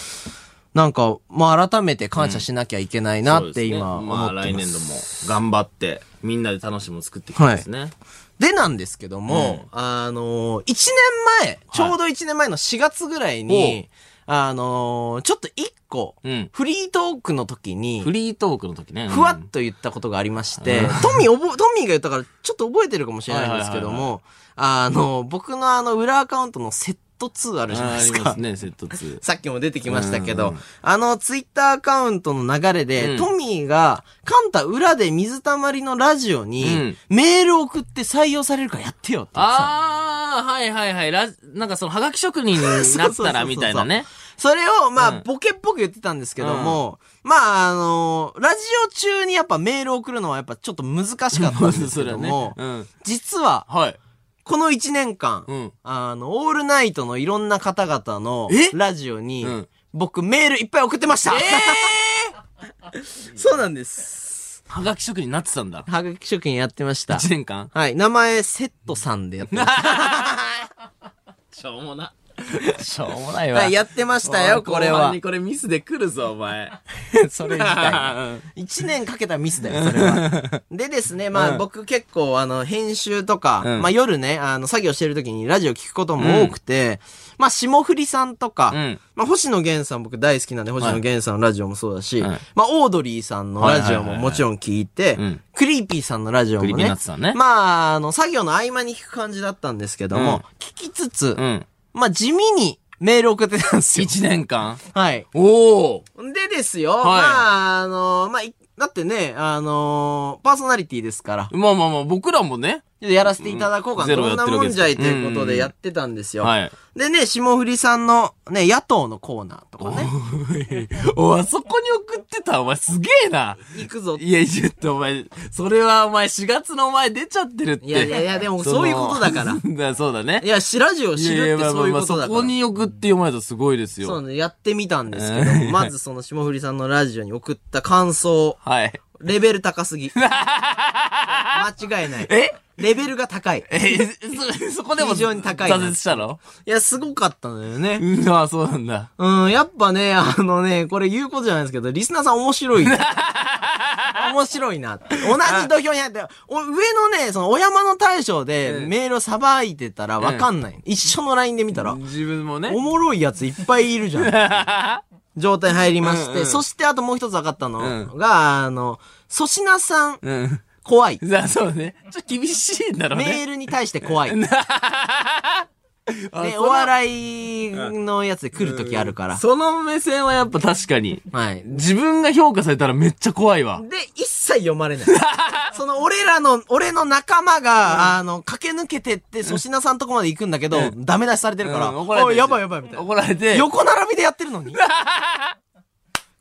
なんか、まあ改めて感謝しなきゃいけないなってそうですね今思まあってます。来年度も頑張って、みんなで楽しみを作っていきたいですね。でなんですけども、あのー、1年前、ちょうど1年前の4月ぐらいに、あのー、ちょっと1個、うん。フリートークの時に、フリートークの時ね。ふわっと言ったことがありまして、トミー覚え、トミーが言ったからちょっと覚えてるかもしれないんですけどはいはいも、あの、僕のあの裏アカウントのセット2あるじゃないですかあります。ね、セット2。さっきも出てきましたけどうん、あのツイッターアカウントの流れで、うんトミーが、カンタ裏で水たまりのラジオに、メール送って採用されるからやってよって言ってあー、はいはいはい。ラなんかその、はがき職人になったら みたいなね。それを、まあ、うんボケっぽく言ってたんですけども、まあ、あのラジオ中にやっぱメール送るのはやっぱちょっと難しかったんですけども。うん。実は、はい。この1年間、うん。あの、オールナイトのいろんな方々のえ？ラジオに、うん僕メールいっぱい送ってました。え そうなんです。ー、はがき職人になってたんだ。はがき職人やってました。1年間？はい。名前、セットさんでやってまし しょうもな。しょうもないた。わ。はい、やってましたよ、これは。これミスで来るぞ、お前。それ自体。一年かけたミスだよ、それは。でですね、まあ、うん僕結構、あの、編集とか、うんまあ夜ね、あの、作業してる時にラジオ聞くことも多くて、まあ、霜降りさんとか、うんまあ、星野源さん僕大好きなんで、星野源さんのラジオもそうだし、はいまあ、オードリーさんのラジオももちろん聞いてうん、 Creepy さんのラジオも Creepy ねまあ、あの、作業の合間に聞く感じだったんですけども、うん聞きつつ、うん。まあ、地味にメール送ってたんですよ。1年間。はい。おお。でですよ、いまあ、あの、まあ、いだってね、あのパーソナリティですから、まあまあまあ、僕らもね。ちょっとやらせていただこうかな。ゼロどんなもんじゃいということでやってたんですよ。はい。でね、霜降りさんのね、野党のコーナーとかね、おい、あそこに送ってたお前すげえな。行くぞ。いや、ちょっとお前、それはお前4月のお前出ちゃってるって。いやいやいや、でもそういうことだから。そうだね。いや、しラジオを知るってそういうことだから。そこに送って読まれたらすごいですよ。そうね、やってみたんですけども、まずその霜降りさんのラジオに送った感想、はい。レベル高すぎ。間違いない。え？レベルが高い。え、そ、そこでも非常に高いな挫折したの？いや、すごかったのよね。うん、ああ、そうなんだ。うん、やっぱね、あのね、これ言うことじゃないですけど、リスナーさん面白い。面白いなって。同じ土俵にあって、お上のね、その、お山の大将でうんメールをさばいてたらわかんない。一緒の LINE で見たら、自分もね。おもろいやついっぱいいるじゃん。状態入りまして、うんうんそしてあともう一つ分かったのが、あの、粗品さん、うん。怖い。じゃあ、そうね。ちょっと厳しいんだろうメーね。ルに対して怖い。で、あお笑いのやつで来るときあるから。その目線はやっぱ確かに。はい。自分が評価されたらめっちゃ怖いわ。で、一切読まれない。その、俺らの、俺の仲間が、あの、駆け抜けてって、粗品さんとこまで行くんだけど、うんダメ出しされてるから、うん怒られてやばいやばいみたいな。怒られて。横並びでやってるのに？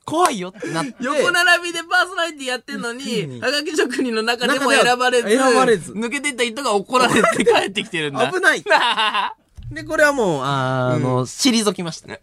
怖いよってなって。横並びでパーソナリティやってんのに、はがき職人の中でも選ばれず、選ばれず抜けていった人が怒られて帰ってきてるんだ。危ない で、これはもう、あの、退きました。え？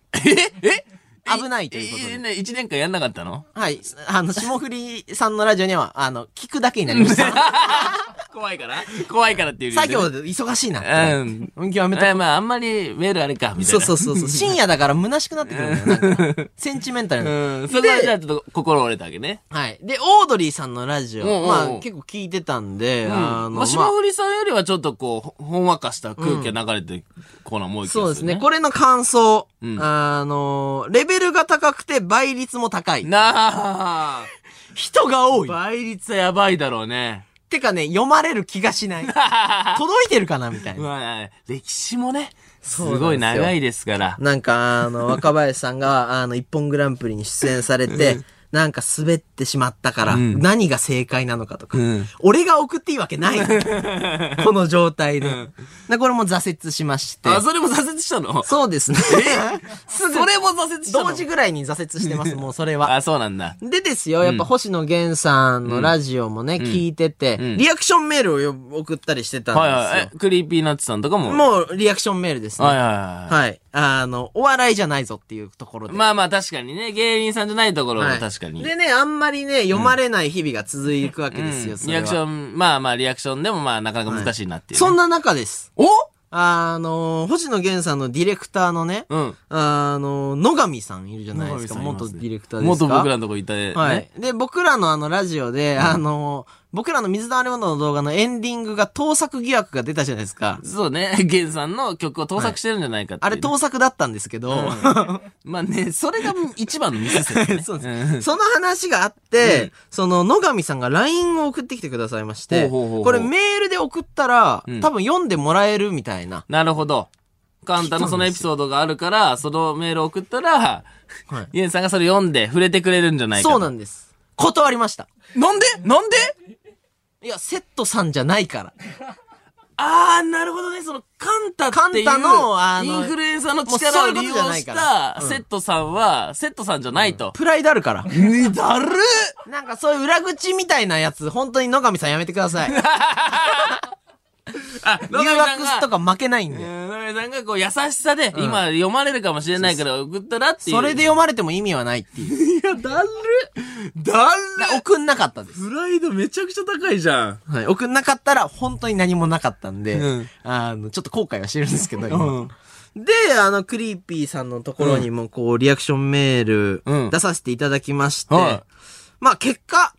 え？危ないということでえね、一年間やんなかったの？はい。あの、霜降りさんのラジオには、あの、聞くだけになりました。怖いから？怖いからっていう理由で作業で忙しいな。うん。今日やめとえまあ、あんまりメールあれか、みたいな。そうそうそうそう。深夜だから虚しくなってくるんだよ。センチメンタルな。うん。そこはじゃあちょっと心折れたわけね。はい。で、オードリーさんのラジオ、まあ結構聞いてたんで、うん。あの、まあ、霜降りさんよりはちょっとこう、ほほんわかした空気が流れてるコーナーも多いそうですね。これの感想、うんあの、レベルが高くて倍率も高い。なあ。人が多い。倍率はやばいだろうね。てかね、読まれる気がしない。届いてるかなみたいうな。わ歴史もね、すそうなんですよごい長いですから。なんか、あの、若林さんが、あの、一本グランプリに出演されて、なんか滑ってしまったから、うん何が正解なのかとか、うん俺が送っていいわけない。この状態で。でこれも挫折しまして。あ、それも挫折したの？そうですね。それも挫折したの同時ぐらいに挫折してます、もうそれは。あ、そうなんだ。でですよ、やっぱ星野源さんのラジオもね、聞いてて、んリアクションメールをよ送ったりしてたんですよ。はいはい。え、 Creepy Nuts さんとかも？もうリアクションメールですね。はいはいはい。はい。あの、お笑いじゃないぞっていうところで。まあまあ確かにね、芸人さんじゃないところははい確かに。でね、あんまりね、読まれない日々が続くわけですよ、うんリアクション、まあまあリアクションでもまあなかなか難しいなっていうね、そんな中です。お？あの、星野源さんのディレクターのね、うん。あの、野上さんいるじゃないですか。すね元ディレクターですか？元僕らのとこいたね。はい。で、僕らのあのラジオで、あの、僕らの水溜りボンドの動画のエンディングが盗作疑惑が出たじゃないですか。そうね、ゲンさんの曲を盗作してるんじゃないかっていうね、あれ盗作だったんですけど、まあね、それが一番のミス説ね。そうですんその話があって、その野上さんが LINE を送ってきてくださいまして、ほうほうほうほうこれメールで送ったら、うん多分読んでもらえるみたいな。なるほど。カンタのそのエピソードがあるから、そのメールを送ったら、はいゲンさんがそれ読んで触れてくれるんじゃないかと。そうなんです。断りました。なんで？なんで？いや、セットさんじゃないから。あー、なるほどね。その、カンタっていう、カンタのあのインフルエンサーの力を利用そういうことじゃないしからた、セットさんは、セットさんじゃないと。プライドあるから。え、だるなんかそういう裏口みたいなやつ、本当に野上さんやめてください。あ、留学とか負けないんで。野上さんがこう優しさで、今読まれるかもしれないから送ったらっていう。それで読まれても意味はないっていう。いや、だるだる送んなかったです。プライドめちゃくちゃ高いじゃん。はい。送んなかったら本当に何もなかったんで、うんあの、ちょっと後悔はしてるんですけど、う今。ん。で、あの、 Creepy さんのところにも、こう、リアクションメールうん、出させていただきまして、はいまあ、結果、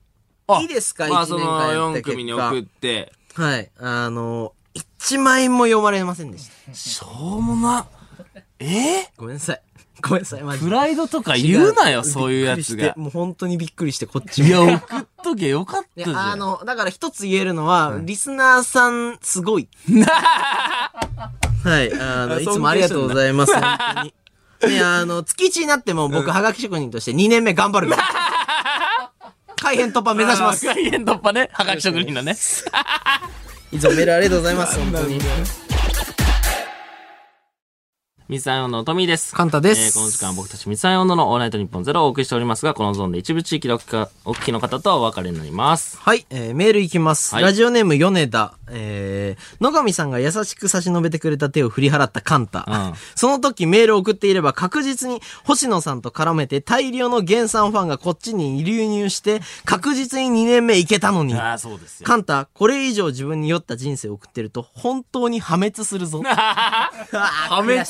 あいいですか？まあ、1そ年間やの4った結果組に送って、はい。あの、一枚も読まれませんでした。しょうもな。え？ごめんなさい。ごめんなさい、マジで。プライドとか言うなよ、そういうやつがびっくりして。もう本当にびっくりして、こっちもいや、送っとけよかったでじゃん。あの、だから一つ言えるのは、リスナーさん、すごい。はい、あの、いつもありがとうございます、本当に。ね、あの、月1になっても僕、はがき職人として2年目頑張るから。改編突破目指します。あー改編突破ね。はがき職人のね。いつもメールありがとうございます、本当に。ミサイオンのトミーです。カンタですえーこの時間は僕たちミサイオンのオールナイトニッポンゼロをお送りしておりますが、このゾーンで一部地域でお聞きの方とはお別れになります。はい、えーメールいきます。はいラジオネーム、米田。えー、野上さんが優しく差し伸べてくれた手を振り払ったカンタ。うんその時メールを送っていれば確実に星野さんと絡めて大量の原産ファンがこっちに流入して確実に2年目いけたのに。ああ、そうですよ。カンタ、これ以上自分に酔った人生を送ってると本当に破滅するぞ。破滅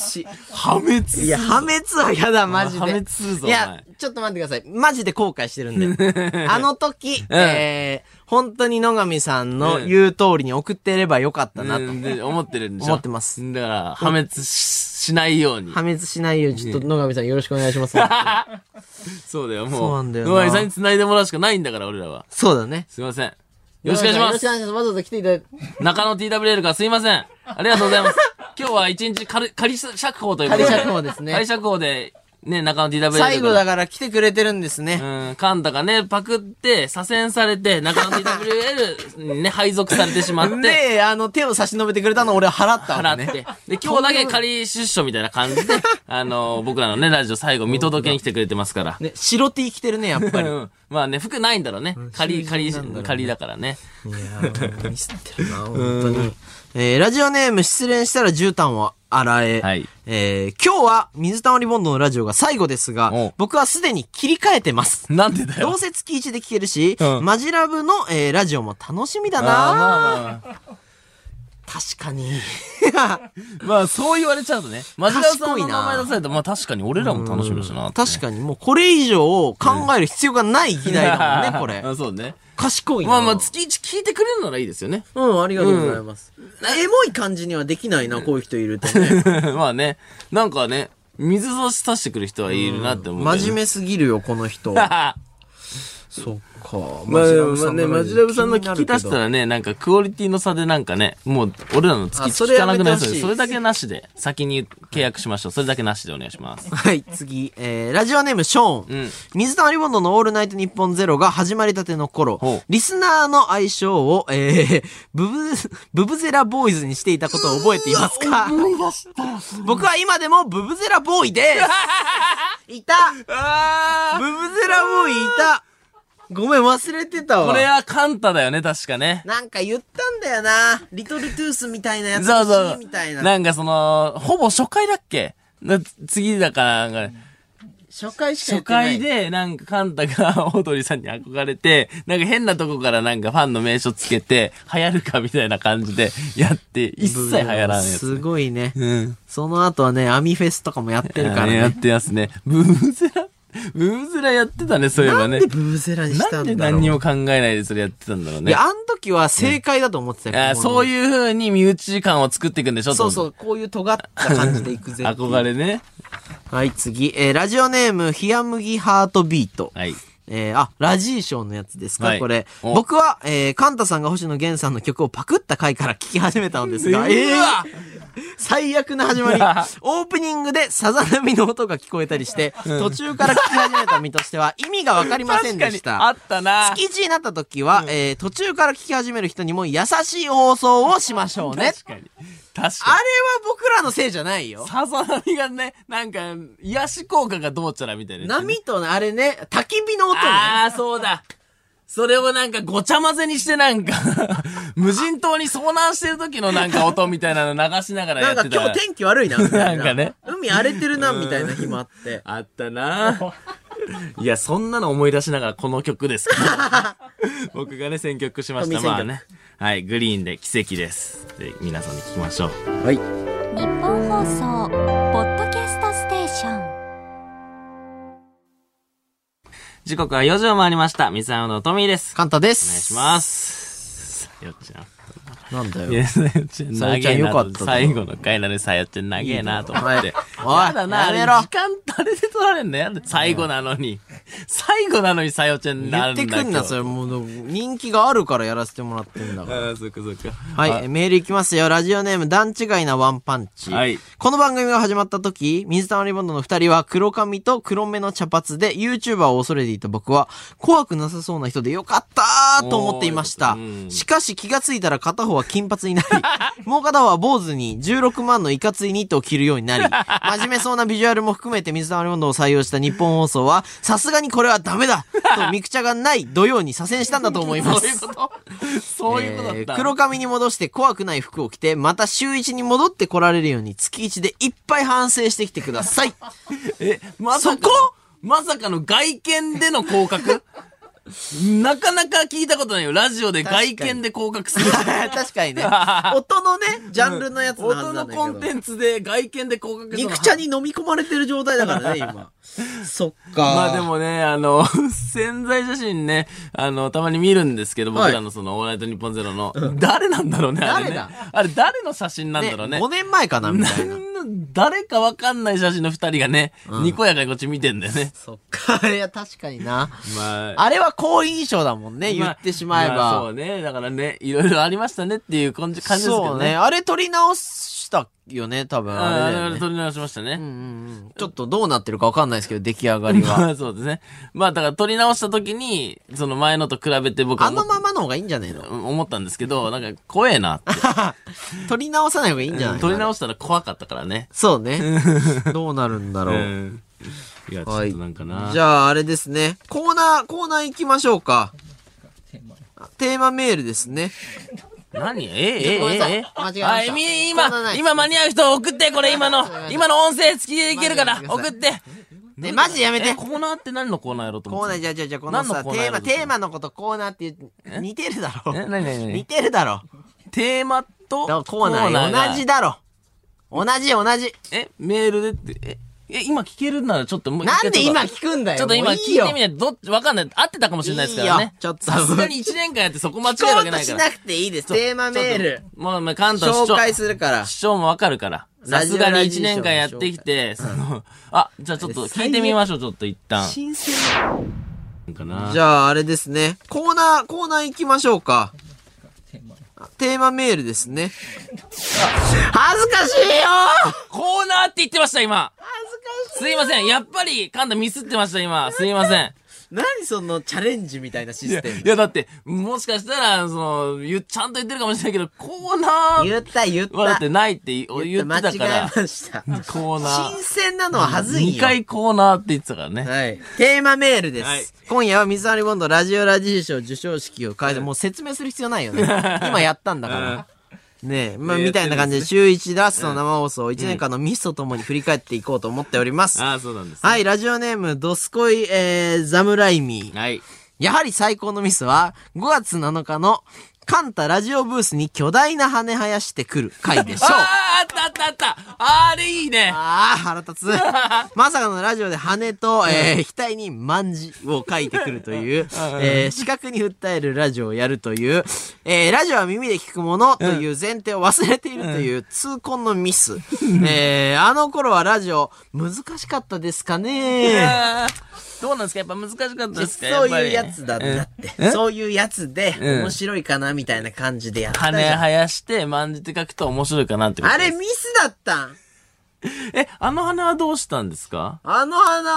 破滅いや、破滅は嫌だ、マジで。破滅するぞいやちょっと待ってください。マジで後悔してるんで。あの時、えー、本当に野上さんの言う通りに送ってればよかったなと。思ってるんでしょ？思ってますだから、破滅ししないように。破滅しないように、ちょっと野上さんよろしくお願いします。そうだよ、もう。そうなんだよな野上さんに繋いでもらうしかないんだから、俺らは。そうだね。すいません。よろしくお願いしますよろしくお。願いします。わざわざ来ていただいて。中野 TWL からすいません。ありがとうございます。今日は一日仮、仮釈放ということで。仮釈放ですね仮釈放で、ね、中野ら。最後だから来てくれてるんですね。うん、カンタがね、パクって、左遷されて、中野 TWL にね、配属されてしまって、で、あの、手を差し伸べてくれたの俺は払ったね。払って。で、今日だけ仮出所みたいな感じで、あの、僕らのね、ラジオ最後見届けに来てくれてますから。ね、白 T 着てるね、やっぱり。うんまあね、服ないんだろうね。仮、仮、仮だからね。いやー、ミスってるな、本当に。えー、ラジオネーム失恋したら絨毯を洗え。はいえー、今日は水溜りボンドのラジオが最後ですがお、僕はすでに切り替えてます。なんでだよ。どうせ月1で聞けるし、うんマジラブの、えー、ラジオも楽しみだなあ確かに。まあ、そう言われちゃうとね。マジラブさん賢いなの名前出されたら、まあ確かに俺らも楽しみだしな。確かにもうこれ以上考える必要がない議題だもんね、これ。あそうね。賢いな。まあまあ、月1聞いてくれるならいいですよね。うん、ありがとうございます。エモい感じにはできないな、こういう人いるとね。まあね。なんかね、水差しさしてくる人はいるなって思う。真面目すぎるよ、この人。まそっか。あ、まあね、マジラブさんの聞き出したら。らね、なんかクオリティの差でなんかね、もう俺らの月あそれ聞かなくなりそうでやめてほしいそれだけなしで、先に契約しましょう。それだけなしでお願いします。はい、次。えー、ラジオネーム、ショーン。うん水溜りボンドのオールナイトニッポンゼロが始まりたての頃リスナーの愛称を、えー、ブブ、ブブゼラボーイズにしていたことを覚えていますか？僕は今でもブブゼラボーイですいた あブブゼラボーイいたごめん、忘れてたわ。これはカンタだよね、確かね。なんか言ったんだよな。リトルトゥースみたいなやつそうそうみたいな。なんかその、ほぼ初回だっけ？な次だから、なんか初回しか言初ってない。回で、なんか、カンタがオードリーさんに憧れて、なんか変なとこからなんかファンの名称つけて、流行るかみたいな感じでやって、一切流行らんやつ。すごいね。うん。その後はね、アミフェスとかもやってるからやっね。てますね。ブーゼラ、ブーゼラやってたね、そういえばねなんで。ブブゼラにしたなんでんだろう。何にも考えないでそれやってたんだろうね。いや、あの時は正解だと思ってたよ。あそうう。いう風に身内感を作っていくんでしょそうそう、こういう尖った感じでいくぜ。憧れね。はい、次。えー、ラジオネーム、冷麦ハートビート。はい。えー、あ、ラジーショーのやつですか、はいこれ。お僕は、えー、カンタさんが星野源さんの曲をパクった回から聴き始めたのですが、えー最悪な始まり。オープニングでさざ波の音が聞こえたりして、途中から聴き始めた身としては意味がわかりませんでした。あったな。月1になった時は、えー、途中から聞き始める人にも優しい放送をしましょうね。確かに。確あれは。僕らのせいじゃないよ。さざ波がね、なんか、癒し効果がどうちゃらみたいなやつね、波とねあれね、焚き火の音ね。ああ、そうだ。それをなんかごちゃ混ぜにしてなんか、無人島に遭難してる時のなんか音みたいなの流しながらやってた。なんか今日天気悪いな、みたいな。なんかね海荒れてるな、みたいな日もあって。あったな。いや、そんなの思い出しながらこの曲ですけど。僕がね、選曲しました。まあね。はい、グリーンで奇跡です。で、皆さんに聞きましょう。はい。日本放送ポッドキャストステーション時刻は4時を回りました。水山のトミーです。カンタでお願いす。します。さよちゃん。なんだよ。さよちゃん、さよかったと最後の回なのにさよちゃん長えなと思って。おいやだな、やめろ時間誰で取られんのやだ。最後なのに。最後なのにさよちゃんになんだってくんな、それ。れ。もう、人気があるからやらせてもらってんだから。ああ、そっかそっか。はい、えメールいきますよ。ラジオネーム、段違いなワンパンチ。はいこの番組が始まった時、水溜りボンドの二人は黒髪と黒目の茶髪で YouTuber を恐れていた僕は、怖くなさそうな人でよかったーと思っていましたしかし気がついたら片方は金髪になり、もう片方は坊主に16万のいかついニットを着るようになり、真面目そうなビジュアルも含めて水溜りボンドを採用した日本放送は、さすがにこれはダメだとミクチャがない土曜に左遷したんだと思います。そういうことそういうことだった。えー黒髪に戻して怖くない服を着て、また週一に戻って来られるように月一でいっぱい反省してきてください。え、まさか、そこ？まさかの外見での降格？なかなか聞いたことないよ。ラジオで外見で降格する。確かに ね。音のね、ジャンルのやつの音なんだけど。のコンテンツで外見で降格するの肉茶に飲み込まれてる状態だからね、今。そっか。まあで。もね、あの、潜在写真ね、あの、たまに見るんですけど、僕らのその、オールナイトニッポンゼロの、誰なんだろうね、あれね誰だ？あれ誰の写真なんね、だろうね。5年前かな、みたいな。誰かわかんない写真の二人がね、にこやかにこっち見てんだよね。そっか。いや、確かにな。まあ、あれは好印象だもんね、言ってしまえば。あそうね。だからね、いろいろありましたねっていう感じ感じですけどね。そうね。あれ撮り直したよね、多分。ああれだよね。あれ撮り直しましたね。うんうんうんちょっとどうなってるかわかんないですけど、出来上がりは。ま あそうですね。まあだから撮り直した時に、その前のと比べて僕はあのままの方がいいんじゃねえの？思ったんですけど、なんか怖えなって。撮り直さない方がいいんじゃない撮り直したら怖かったからね。そうね。どうなるんだろう。うん。いや、ちょっとなんかな。じゃあ、あれですね。コーナー、コーナー行きましょうか。あテーマメールですね。何？えええええ間違えました。今、い今間に合う人送って、これ今の、今の音声付きでいけるから送って。ね、マジでやめて。え、。コーナーって何のコーナーやろうと思って。コーナー、じゃあじゃあじゃあこのさ、テーマ、テーマのことコーナーって似てるだろ。え、なになにな似にてるだろ。テーマとコーナーが同じだろ。同じ同じ。え、メールでって、え、え、今聞けるならちょっともう一回なんで今ちょっと聞くんだよ。ちょっと今聞いてみないと、どっち、わかんない。合ってたかもしれないですからねいいよ。ちょっとさすがに1年間やってそこ間違える聞こうわけないから。としなくていいです。テーマメール。もう、まあ、関東市長、紹介するから。市長もわかるから。さすがに1年間やってきて、その、あ、じゃあちょっと聞いてみましょう、ちょっと一旦。新鮮。かなじゃあ、あれですね。コーナー、コーナー行きましょうか。テーマメールですね。恥ずかしいよコーナーって言ってました、今。恥ずかしい。すいません。やっぱり、カンタミスってました、今。すいません。何そのチャレンジみたいなシステム？い。やだって、もしかしたら、その、ちゃんと言ってるかもしれないけど、コーナー言った言った。はだってないって言ってたか間違らえ、ました。コーナー。新鮮なのははずい2よ。回コーナーって言ってたからね。はい。テーマメールです。はい今夜は水溜りボンドラジオラジー賞授賞式を変えて、もう説明する必要ないよね。今やったんだから。ねえ、まあ、みたいな感じで、週1ラストの生放送、1年間のミスとともに振り返っていこうと思っております。ああ、そうなんです。はい、ラジオネーム、ドスコイ、えー、ザムライミー。はい。やはり最高のミスは、5月7日の、カンタラジオブースに巨大な羽生やしてくる回でしょう。ああ、あったあったあったあれいいねああ、腹立つ。まさかのラジオで羽と、えー、額に万字を書いてくるという、えー、視覚に訴えるラジオをやるという、えー、ラジオは耳で聞くものという前提を忘れているという痛恨のミス。えー、あの頃はラジオ難しかったですかいねどうなんですか？やっぱ難しかったですか？そういうやつだだって。えそういうやつで、うん。面白いかなみたいな感じでやった。羽生やして、万字って書くと面白いかなってことです。あれミスだったん え、あの羽はどうしたんですか？あの花、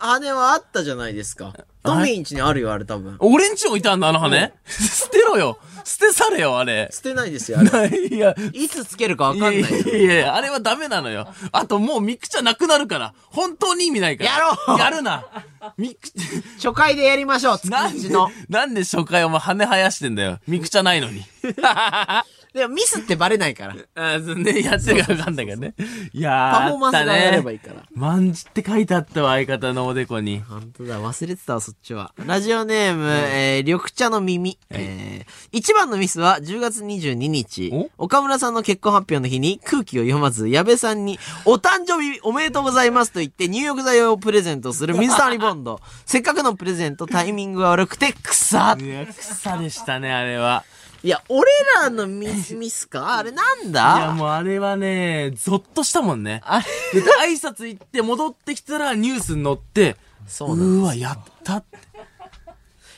羽はあったじゃないですか。トミーんちにあるよ、あれ多分。俺んち置いたんだ、あの羽？捨てろよ捨て去れよ、あれ。捨てないですよ、あれ。いや、いつつけるかわかんないいよ。やいやあれはダメなのよ。あともうミクチャなくなるから。本当に意味ないから。やろうやるなミクチ初回でやりましょう、月ャ、なんで一の。、なんで初回お前羽生やしてんだよ。ミクチャないのに。でもミスってバレないから。あそうね、やってるかわかんないからね。いやー、パフォーマンスがやればいいから。万字って書いてあったわ、相方のおでこに。本当だ、忘れてたわ、そっちは。ラジオネーム、えー、緑茶の耳。えー、一番のミスは10月22日。岡村さんの結婚発表の日に空気を読まず、矢部さんに、お誕生日おめでとうございますと言って入浴剤をプレゼントする 水溜りボンド。せっかくのプレゼント、タイミングが悪くて、草。いや、草でしたね、あれは。いや、俺らのミス、ミスか？あれなんいや、だもうあれはね、ゾッとしたもんね。あれで挨拶行って戻ってきたらニュースに載って、そうなんうわ、やったって。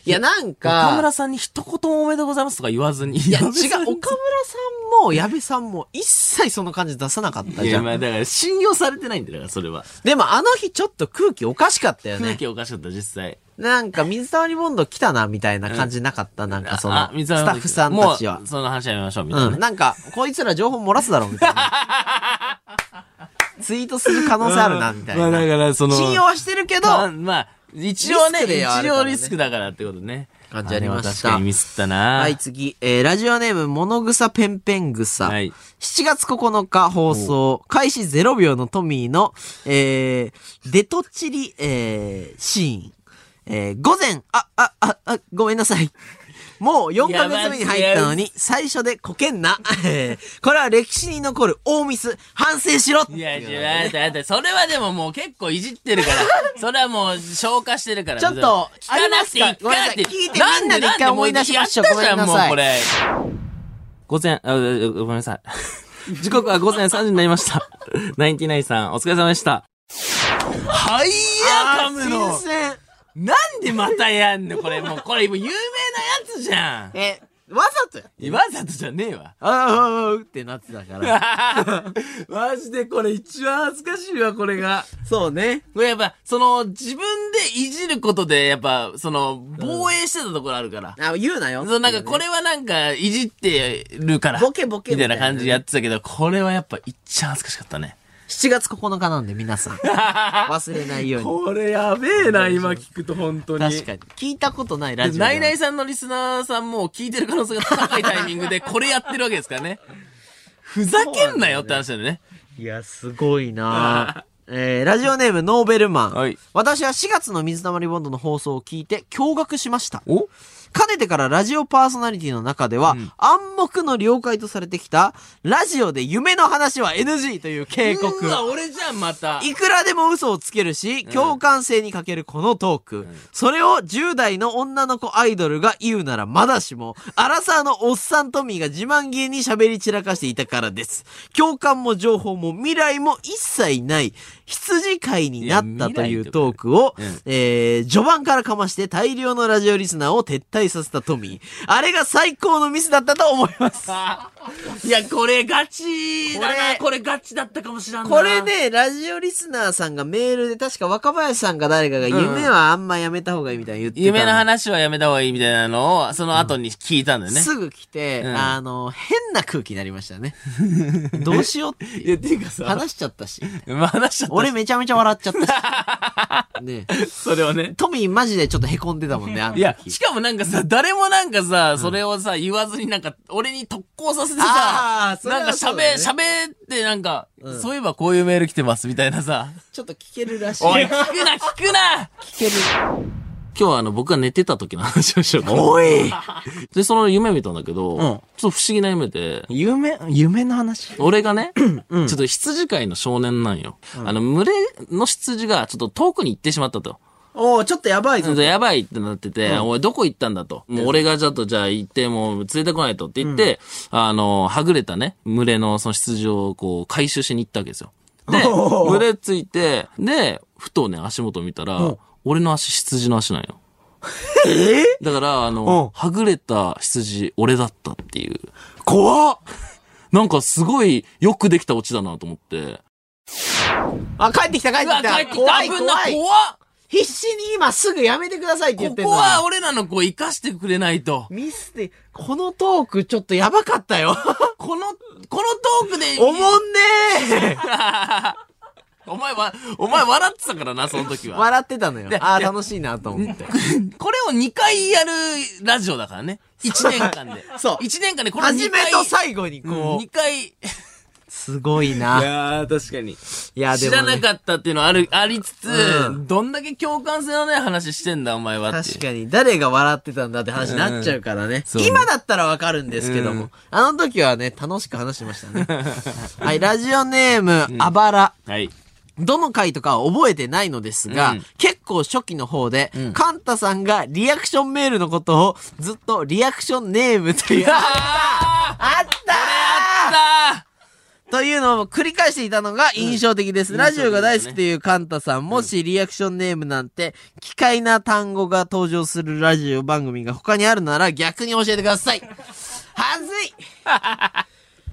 いや、なん岡か村、さんに一言もおめでとうございますとか言わずに。いいや、違う、岡村さんも、矢部さんも、一切その感じ出さなかったいや、じゃん。まあだから信用されてないんだからそれは。でも、あの日ちょっと空気おかしかったよ空ね。気おかしかった、実際。なんか、水溜りボンド来たな、みたいな感じなかった、なんかその、あスタッフさんたちはもう、。その話やめましょう、みたいなね。うん、なんか、こいつら情報漏らすだろう、みたいな。ツイートする可能性あるな、みたいまあだな。から、その、信用はしてるけど、まあ、まあ、一応ね、リスクではある一からね応リスクだからってことね。感じありましたあれは確かにミスったなはい、次。えー、ラジオネーム、物草ペンペン草。はい7月9日放送、開始0秒のトミーの、えー、デトチリ、えー、シーン。えー、午前、あ、あ、あ、あ、ごめんなさい。もう4ヶ月目に入ったのに、最初でこけんな。え ーこれは歴史に残る大ミス。反省しろいや、違う、待ってそれはでももう結構いじってるから。それはもう消化してるから。ちょっと聞かなくていい。ありますか？なくて聞いてみんなで一回思い出しましょうごめんなさいもうこれ。午前、あ、ごめんなさい。時刻は午前3時になりました。ナインティナインさん、お疲れ様でした。はいや、噛むの新鮮。なんでまたやんの？これもう、これもう有名なやつじゃん。え、わざとや。わざとじゃねえわ。ああ、ああ、ってなってたから。マジでこれ一番恥ずかしいわ、これが。そうね。これやっぱ、その、自分でいじることで、やっぱ、その、防衛してたところあるから。あ、言うなよ。そう、なんか、これはなんか、いじってるから。ボケボケみたいな感じでやってたけど、これはやっぱ、いっちゃ恥ずかしかったね。7月9日なんで皆さん。忘れないように。これやべえな、今聞くと本当に。確かに。聞いたことないラジオ。ナイナイさんのリスナーさんも聞いてる可能性が高いタイミングで これやってるわけですからね。ふざけんなよって話だよね。いや、すごいな えー、ラジオネームノーベルマン。はい私は4月の水溜りボンドの放送を聞いて驚愕しました。お？かねてからラジオパーソナリティの中では、暗黙の了解とされてきた、ラジオで夢の話は NG という警告。うわ、俺じゃん、また。いくらでも嘘をつけるし、共感性に欠けるこのトーク。それを10代の女の子アイドルが言うならまだしも、アラサーのおっさんトミーが自慢げに喋り散らかしていたからです。共感も情報も未来も一切ない、羊飼いになったというトークを、いや未来とかえー、序盤からかまして大量のラジオリスナーを撤退させたトミー。あれが最高のミスだったと思います。いや、これガチだな。これこれガチだったかもしらんな。これ、ね、ラジオリスナーさんがメールで確か若林さんか誰かが夢はあんまやめた方がいいみたいに言ってた夢の話はやめた方がいいみたいなのを、その後に聞いたんだよね。すぐ来て、うんあの、変な空気になりましたね。どうしようっていや、っていうかさ、話しちゃったし。ま あ話しちゃった。俺めちゃめちゃ笑っちゃったし。ね それをね。トミーマジでちょっと凹んでたもんね、あの時いや、しかもなんかさ、誰もなんかさ、それをさ、言わずになんか、俺に特攻させてさ、あーそれなんか喋、はそうだね喋ってなんか、うんそういえばこういうメール来てますみたいなさ。ちょっと聞けるらしい。おい、聞くな、聞くな聞ける。今日はあの、僕が寝てた時の話をしようかな。おい。で、その夢見たんだけど、ん。ちょっと不思議な夢で、夢、夢の話？俺がね、ちょっと羊飼いの少年なんよ。あの、群れの羊がちょっと遠くに行ってしまったと。おーちょっとやばいぞ。やばいってなってて、おい、どこ行ったんだと。もう俺がちょっとじゃあ行って、もう連れてこないとって言って、あの、はぐれたね、群れのその羊をこう回収しに行ったわけですよ。で、群れついて、で、ふとね、足元見たら、俺の足羊の足なんよ。え？だから、あうんの、はぐれた羊、俺だったっていう。怖っなんかすごいよくできたオチだなと思って。あ、帰ってきた帰ってきた。帰ってきた怖い怖い。怖っ必死に今すぐやめてくださいって言ってん。ここは俺らの子生かしてくれないと。ミスって、このトークちょっとやばかったよ。この、このトークで、おもんね お前は、お前笑ってたからな、その時ーは。笑ってたのよで。ああ、で楽しいなと思って。これを2回やるラジオだからね。1年間で。そう1年間でこれ2初め回。と最後にこう2、回。すごいな。やー、確かに。いや、で知も、ね。らなかったっていうのはある、ありつつ、うんどんだけ共感性のない話してんだ、お前は。確かに、誰が笑ってたんだって話になっちゃうからね。そうね今だったらわかるんですけども、うんあの時はね、楽しく話しましたね。はい、ラジオネーム、あばら。はい。どの回とかは覚えてないのですが、うん。結構初期の方で、ん。カンタさんがリアクションメールのことをずっとリアクションネームという、ああったあー！というのを繰り返していたのが印象的です。うん。ラジオが大好きというカンタさん、もしリアクションネームなんて、奇怪な単語が登場するラジオ番組が他にあるなら逆に教えてください。はずい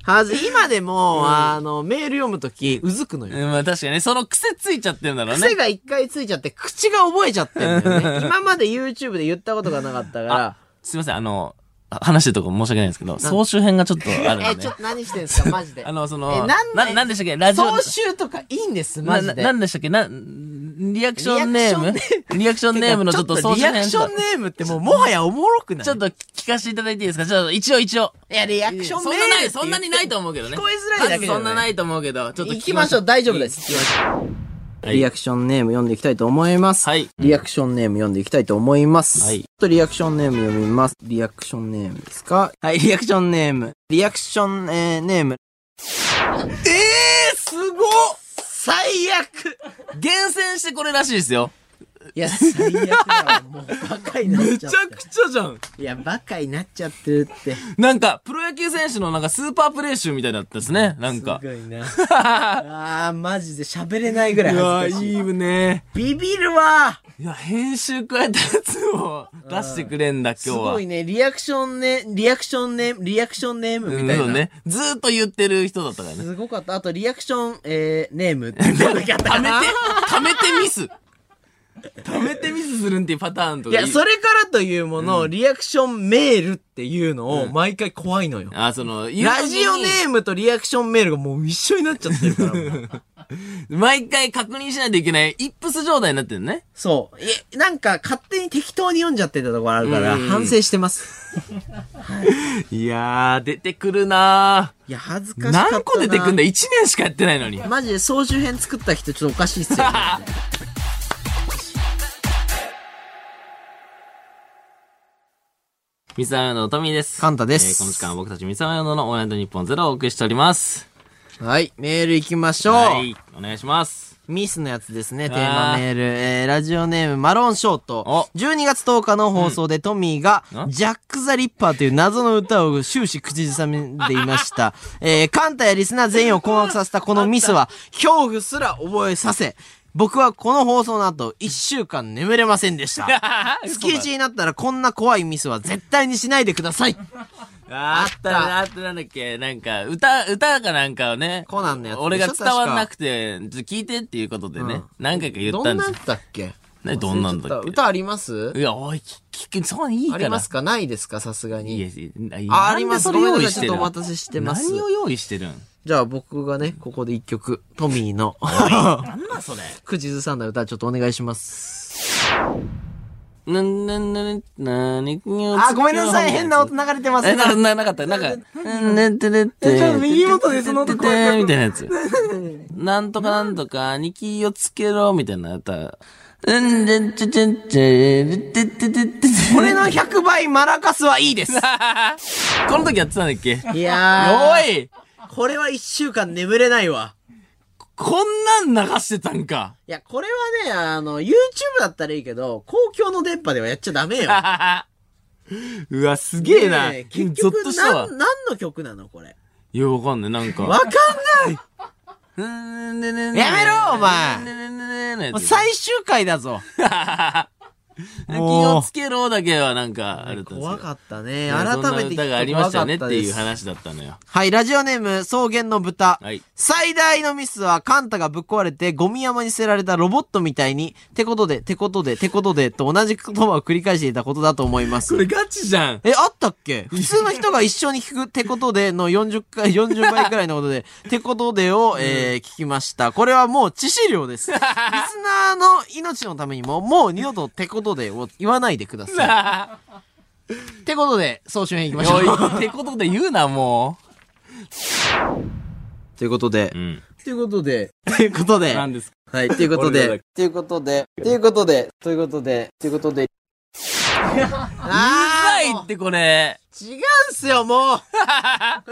はずい。今でも、あの、メール読むとき、うずくのよ。うんまあ確かにね、その癖ついちゃってるんだろうね癖。が一回ついちゃって、口が覚えちゃってんだよね。今まで YouTube で言ったことがなかったから。すいません、あの、あ話してるとこ申し訳ないんですけど、総集編がちょっとあるんで。え、ちょっと何してんすか、マジで。あの、その、え、なんな、なんでしたっけ？ラジオ。総集とかいいんです、な、なマジで。なんでしたっけ？な、リアクションネーム？リアクションネーム？のちょっと総集編リアクションネームってもうもはやおもろくない。ちょっと聞かせていただいていいですか？ちょっと一応一応。いや、リアクションそんなない、そんなにないと思うけどね。聞こえづらいだけだよね。数そんなないと思うけど、ちょっと行きましょう、大丈夫です。行きましょう。はいリアクションネーム読んでいきたいと思います。はい。リアクションネーム読んでいきたいと思います。はいちょっとリアクションネーム読みます。リアクションネームですか？はい、リアクションネーム。リアクション、えーネーム。えー、すごっ最悪厳選してこれらしいですよ。いや、最悪だわ。もうバカになっちゃって。くちゃじゃん。いや、バカになっちゃってるって。なんか、プロ野球選手のなんかスーパープレー集みたいだったですね。なんか。すごいな。あー、マジで喋れないぐらいいや恥ずかしい。いいね。ビビるわいや、編集加えたやつを出してくれんだ、す今日は。ごいね。リアクションね、リアクションネーム、リアクションネームみたいな。うんそうね。ずーっと言ってる人だったからね。すごかった。あと、リアクション、えー、ネームって言った時あったか貯めなて、貯めてミス。貯めてミスするんっていうパターンとかいや、それからというもの、リアクションメールっていうのを毎回怖いのよ。あ、その、言う時にラジオネームとリアクションメールがもう一緒になっちゃってるから。もう毎回確認しないといけない、イップス状態になってるね。そう。いえ、なんか勝手に適当に読んじゃってたところあるから、うん反省してます。いやー、出てくるないや、恥ずかしかったな。何個出てくんだ ?1 年しかやってないのに。マジで総集編作った人ちょっとおかしいっすよ、三沢のトミーです。カンタですえーこの時間は僕たち三沢ののオールナイトニッポンゼロをお送りしております。はい、メール行きましょう。はい、お願いします。ミスのやつですね、テーマメール。えー、ラジオネーム、マロンショートお。12月10日の放送でトミーが、んジャック・ザ・リッパーという謎の歌を終始口ずさめでいました。えー、カンタやリスナー全員を困惑させたこのミスは、恐怖すら覚えさせ、僕はこの放送の後、1週間眠れませんでした。月1になったらこんな怖いミスは絶対にしないでください。あったな、あった。なんだっけ、なんか、歌、歌かなんかをね、コナンのやつ俺が伝わんなくて、ちょっと聞いてっていうことでね、何回か言ったんですよ。どんなん。だっけ？ね、どんなんだっけ？歌あります？いや、おい、聞く、そういいから。ありますか？ないですか？さすがに。いやいやあ、あります。ごめんなさい。用意してるちょっとお待たせしてます。何を用意してるん？じゃあ僕がね、ここで一曲、トミーの、なんだそれ？口ずさんだ歌ちょっとお願いします。な、な、な、な、に、あ、ごめんなさい。変な音流れてます。え、な、な、なかった。なんか、ねってねって。ちょっと右元でその音ててててみたいなやつ。なんとかなんとか、に気をつけろ、みたいな歌。うん、でんちゃちゃんちゃ、でてててて。俺の100倍マラカスはいいです。この時やってたんだっけ？いやおー、いこれは一週間眠れないわ。こんなん流してたんか。いや、これはね、あの、YouTube だったらいいけど、公共の電波ではやっちゃダメよ。うわ、すげえな。ね結ゾ局。何の曲なのこれ？いや、わかんない。なんか。わかんないやめやめろお前最終回だぞ。気をつけろだけはなんか、あれだったんです怖かったね。改めてそんな歌がありましたよねっていう話。話だったのよ。はい、ラジオネーム、草原の豚。はい。最大のミスは、カンタがぶっ壊れて、ゴミ山に捨てられたロボットみたいに、てことで、てことで、てことで、と同じ言葉を繰り返していたことだと思いますこ。れガチじゃん。え、あったっけ？普通の人が一緒に聞くてことでの40回、40倍くらいのことで、てことでを、えー、聞きました。これはもう致死量です。リスナーの命のためにも、もう二度とてことでを言わないでください。てことで、総集編行きましょう。ってことで言うな、もということでう。、ん。ということで、ということで、何ですかはい、ということで、ということで、ということで、ということで、ということで。うざあいってこれ。違うんすよ、もう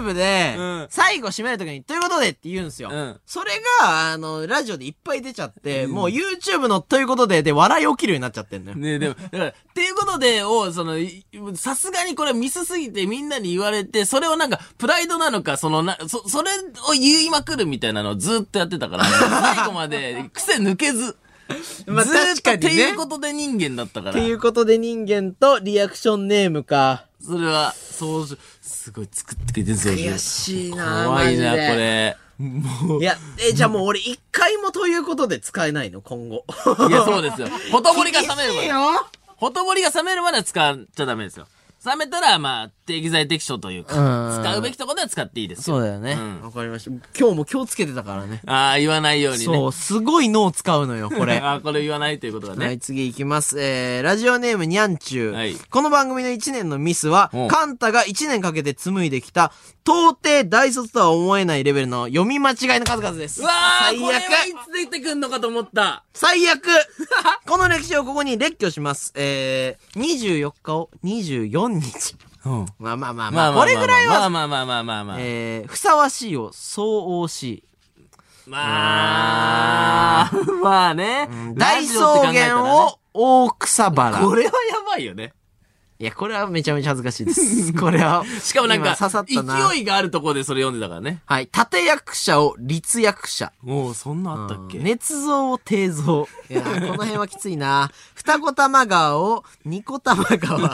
!YouTube でうん、最後締めるときに、ということでって言うんすよ。うん。それが、あの、ラジオでいっぱい出ちゃって、もう YouTube のということで、で、笑い起きるようになっちゃってんのよ。ねでも、だから、っていうことで、を、その、いさすがにこれミスすぎてみんなに言われて、それをなんか、プライドなのか、そのな、そ、それを言いまくるみたいなのをずっとやってたから、最後まで癖抜けず、まあずーっと、確かにねっていうことで人間だったから。っていうことで人間とリアクションネームか。それは、そうし、すごい作ってくれてるんですよ。悔しいな怖いな、こマジでれ。もう。いや、え、じゃあもう俺一回もということで使えないの今後。いや、そうですよ。ほとぼりが冷めるまで。ほとぼりが冷めるまでは使っちゃダメですよ。冷めたら、まあ、適材適所というか、うん使うべきところでは使っていいですよ。そうだよね。うんわかりました。今日も気をつけてたからね。ああ、言わないようにね。そう、すごい脳使うのよ、これ。ああ、これ言わないということだね。はい、次行きます。えー、ラジオネームにゃんちゅう。はいこの番組の1年のミスはうん、カンタが1年かけて紡いできた、到底大卒とは思えないレベルの読み間違いの数々です。うわあ、最これはい悪つ出てくんのかと思った。最悪 この歴史をここに列挙します。えー、24日を24日。うん。まあまあまあまあ、まあまあまあ、これぐらいは、まあまあまあまあまあ。えー、ふさわしいをそう惜しい。まあ、まあね。大草原を大草原。これはやばいよね。いや、これはめちゃめちゃ恥ずかしいです。これは。しかもなんか、今刺さったな。勢いがあるところでそれ読んでたからね。はい。立役者を立役者。おおそんなあったっけ、うん捏造を定造。いや、この辺はきついな。二子玉川を二子玉川。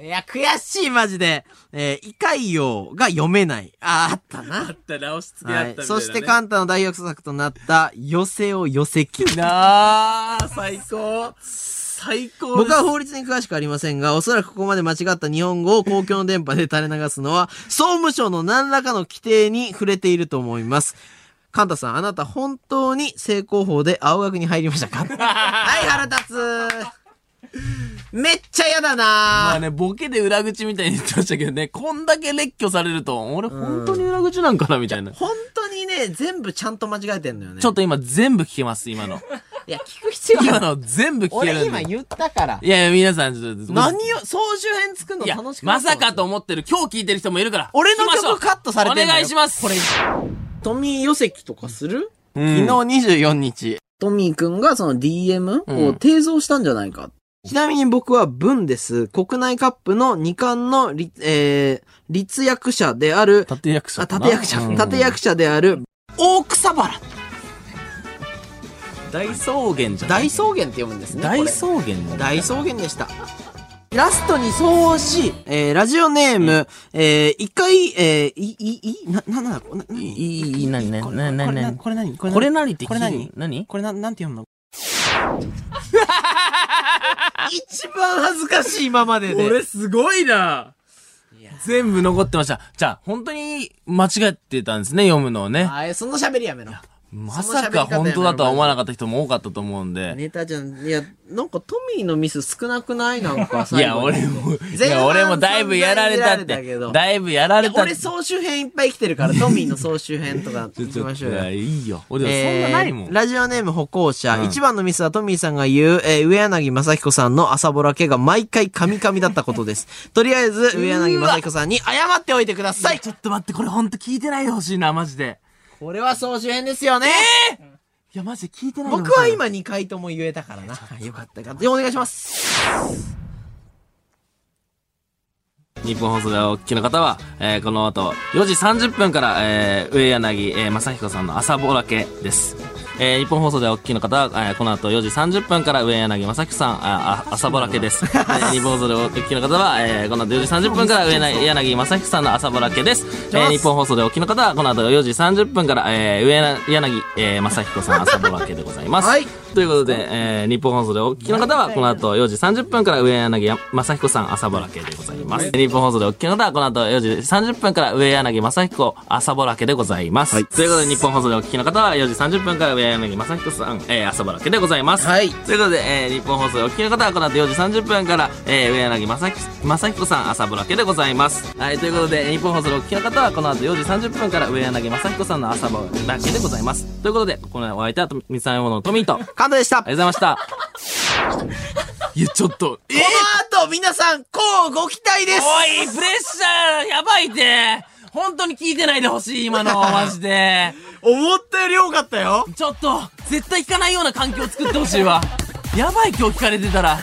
いや、悔しい、マジで。えー、イカイヨウが読めない。あー、あったな。った直しつはい。そして、カンタの大学作となった、寄せを寄せき。なあ、最高。最高僕は法律に詳しくありませんが、おそらくここまで間違った日本語を公共の電波で垂れ流すのは、総務省の何らかの規定に触れていると思います。カンタさん、あなた本当に正攻法で青学に入りましたか？はい、腹立つ。めっちゃ嫌だなまあね、ボケで裏口みたいに言ってましたけどね、こんだけ列挙されると、俺本当に裏口なんかなみたいな。本当にね、全部ちゃんと間違えてんのよね。ちょっと今全部聞けます、今の。いや、聞く必要今ない。の全部聞ける。俺今言ったから。いやいや、皆さん、ちょっと。何を、総集編作るの楽し、くまさかと思ってる、今日聞いてる人もいるから。俺の曲カットされてんのよお願いします。これ、トミー寄席とかする？うん昨日24日。トミーくんがその DM を締造したんじゃないか。ちなみに僕は文です。国内カップの2冠の立、えー、立役者である、立役者あ、かな？立役者、うん。立役者である、大草原。大草原じゃない？大草原って読むんですね。大草原なんだ大草原でした。ラストにそうし、えー、ラジオネーム、えー、一回、えー、い、い、い、な、な、な、な、な、いい、いい、なになにこれなになになにこれ何？これこれ何って聞い？これ何？何？これな、なんて読むの？一番恥ずかしい今までで。これすごいな全部残ってました。じゃあ、本当に間違ってたんですね、読むのをね。あーその喋りやめろ。まさか本当だとは思わなかった人も多かったと思うんで。ネタじゃん。いや、なんかトミーのミス少なくない？なんか いや、俺も、いや、俺もだいぶやられたって。だいぶやられた。俺総集編いっぱい来てるから、トミーの総集編とか行きましょうよいや。いいよ。俺、そんなないもん。えーラジオネーム歩行者。うん一番のミスはトミーさんが言う、えー上柳正彦さんの朝ぼらけが毎回カミカミだったことです。とりあえず、上柳正彦さんに謝っておいてください。ちょっと待って、これほんと聞いてないでほしいな、マジで。これは総集編ですよね。いや、マジで聞いてない僕は今2回とも言えたからな。よかったよかった。でお願いします。日本放送でお聞きの方は、えーこの後、4時30分から、えー上柳、えー正彦さんの朝ぼらけです。えー日本放送でお聞きの方は、えーこの後4時30分から上柳正彦さん、あ、あ朝ぼらけです。えー日本放送でお聞きの方は、えーこの後4時30分から上柳正彦さんの朝ぼらけです。えー日本放送でお聞きの方は、この後4時30分から、えー上柳、えー正彦さん朝ぼらけでございます。はいということで、えー日本放送でお聞きの方は、この後4時30分から上柳正彦さん朝ぼらけでございます。日本放送でお聞きの方は、この後4時30分から上柳正彦朝ぼらけでございます。ということで、日本放送でお聞きの方は4時30分から上柳正彦さん、えー朝ぼらけでございます。はいということで、えー日本放送でお聞きの方は、この後4時30分から、えー上柳正彦さん朝ぼらけでございます。はい、ということで、日本放送でお聞きの方は、この後4時30分から上柳正彦さんの朝ぼらけでございます。ということで、このお相手は、三つ山のトミーと、カンタでした。ありがとうございました。いや、ちょっと、えこの後、皆さん、こうご期待ですおい、プレッシャー、やばいって。本当に聞いてないでほしい、今の、マジで。思ったより多かったよちょっと、絶対聞かないような環境を作ってほしいわ。やばい、今日聞かれてたら。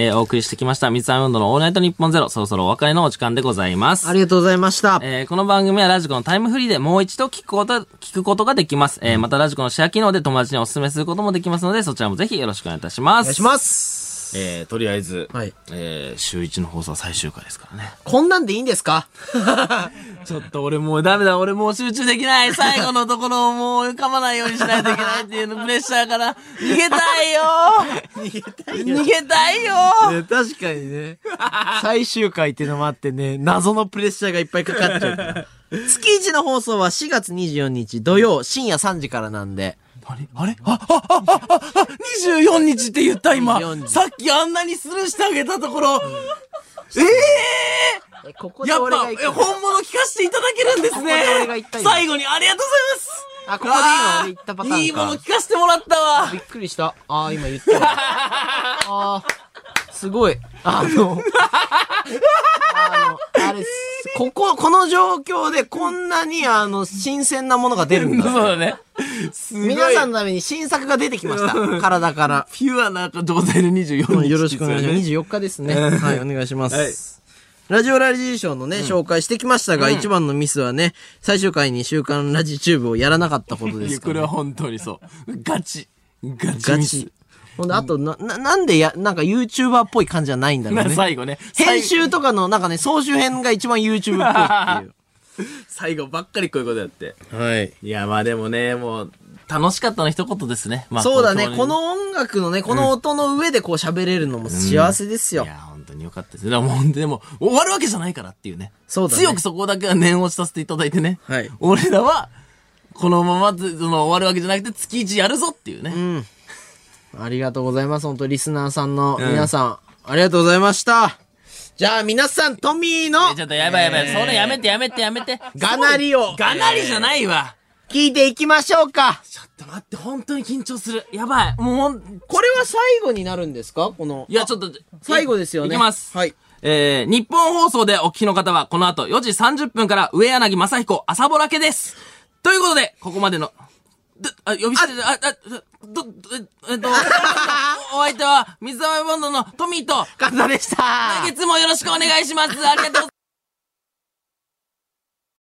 えーお送りしてきました、三つ編み運動のオールナイトニッポンゼロ、そろそろお別れのお時間でございます。ありがとうございました。えーこの番組はラジコのタイムフリーでもう一度聞くこと、聞くことができます。えーまたラジコのシェア機能で友達にお勧めすることもできますので、そちらもぜひよろしくお願いいたします。お願いします。えー、とりあえず、はいえー、週一の放送は最終回ですからね。こんなんでいいんですか？ちょっと俺もうダメだ、俺もう集中できない。最後のところをもう噛まないようにしないといけないっていうのプレッシャーから、逃げたいよ逃げた逃げたいよね確かにね。最終回っていうのもあってね、謎のプレッシャーがいっぱいかかっちゃう。月一の放送は4月24日土曜深夜3時からなんで。あれ？あれ？あ、あ、あ、あ、あ、あ、24日って言った今。24。日。さっきあんなにスルーしてあげたところ、えええ、ここー、やっぱ、え本物聞かせていただけるんですね。言った。今。最後にありがとうございます。あ、ここで今俺言ったパターンか。いいもの聞かせてもらったわ。びっくりした。ああ、今言ったわ。ああ、すごい。あの、あの、あれ、ここ、この状況でこんなにあの、新鮮なものが出るんそうだ。だね。すごい。皆さんのために新作が出てきました。体から。ピュアな状態で24日、よろしくお願いします。24日ですね。はい、お願いします。はいラジオラジーショーのね、紹介してきましたが、一番のミスはね、最終回に週刊ラジチューブをやらなかったことでいや、すから、これは本当にそう。ガチ。ガチガミスチ。ほんで、あと、な、ななんでや、なんか YouTuber っぽい感じじゃないんだろうね。最後ね。編集とかの、なんかね、総集編が一番 YouTube っぽいって 最後ばっかりこういうことやって。いう。はい。いや、まあでもね、もう、楽しかったの一言ですね。まあそうだね。この音楽のね、この音の上でこう喋れるのも幸せですよ。いや、本当によかったです。でも、でも、終わるわけじゃないからっていうね。そうだね強くそこだけは念押しさせていただいてね。はい俺らは、このままず、その、終わるわけじゃなくて、月一やるぞっていうね。うん。ありがとうございます。本当リスナーさんの皆さん、ありがとうございました。じゃあ皆さん、トミーのえちょっとやばいやばい。それやめてやめてやめて。がなりをがなりじゃないわ。聞いていきましょうか。ちょっと待って、本当に緊張する。やばい。もうほん、これは最後になるんですか？この。いや、ちょっと、最後ですよね。いきます。はい。えー、日本放送でお聞きの方は、この後4時30分から上柳正彦朝ぼらけです。ということで、ここまでの、どあ、呼び捨てで、あ、あ、ど、どえっと、お相手は、水溜りボンドのトミーと、カズナでした。来月もよろしくお願いします。ありがとうございます。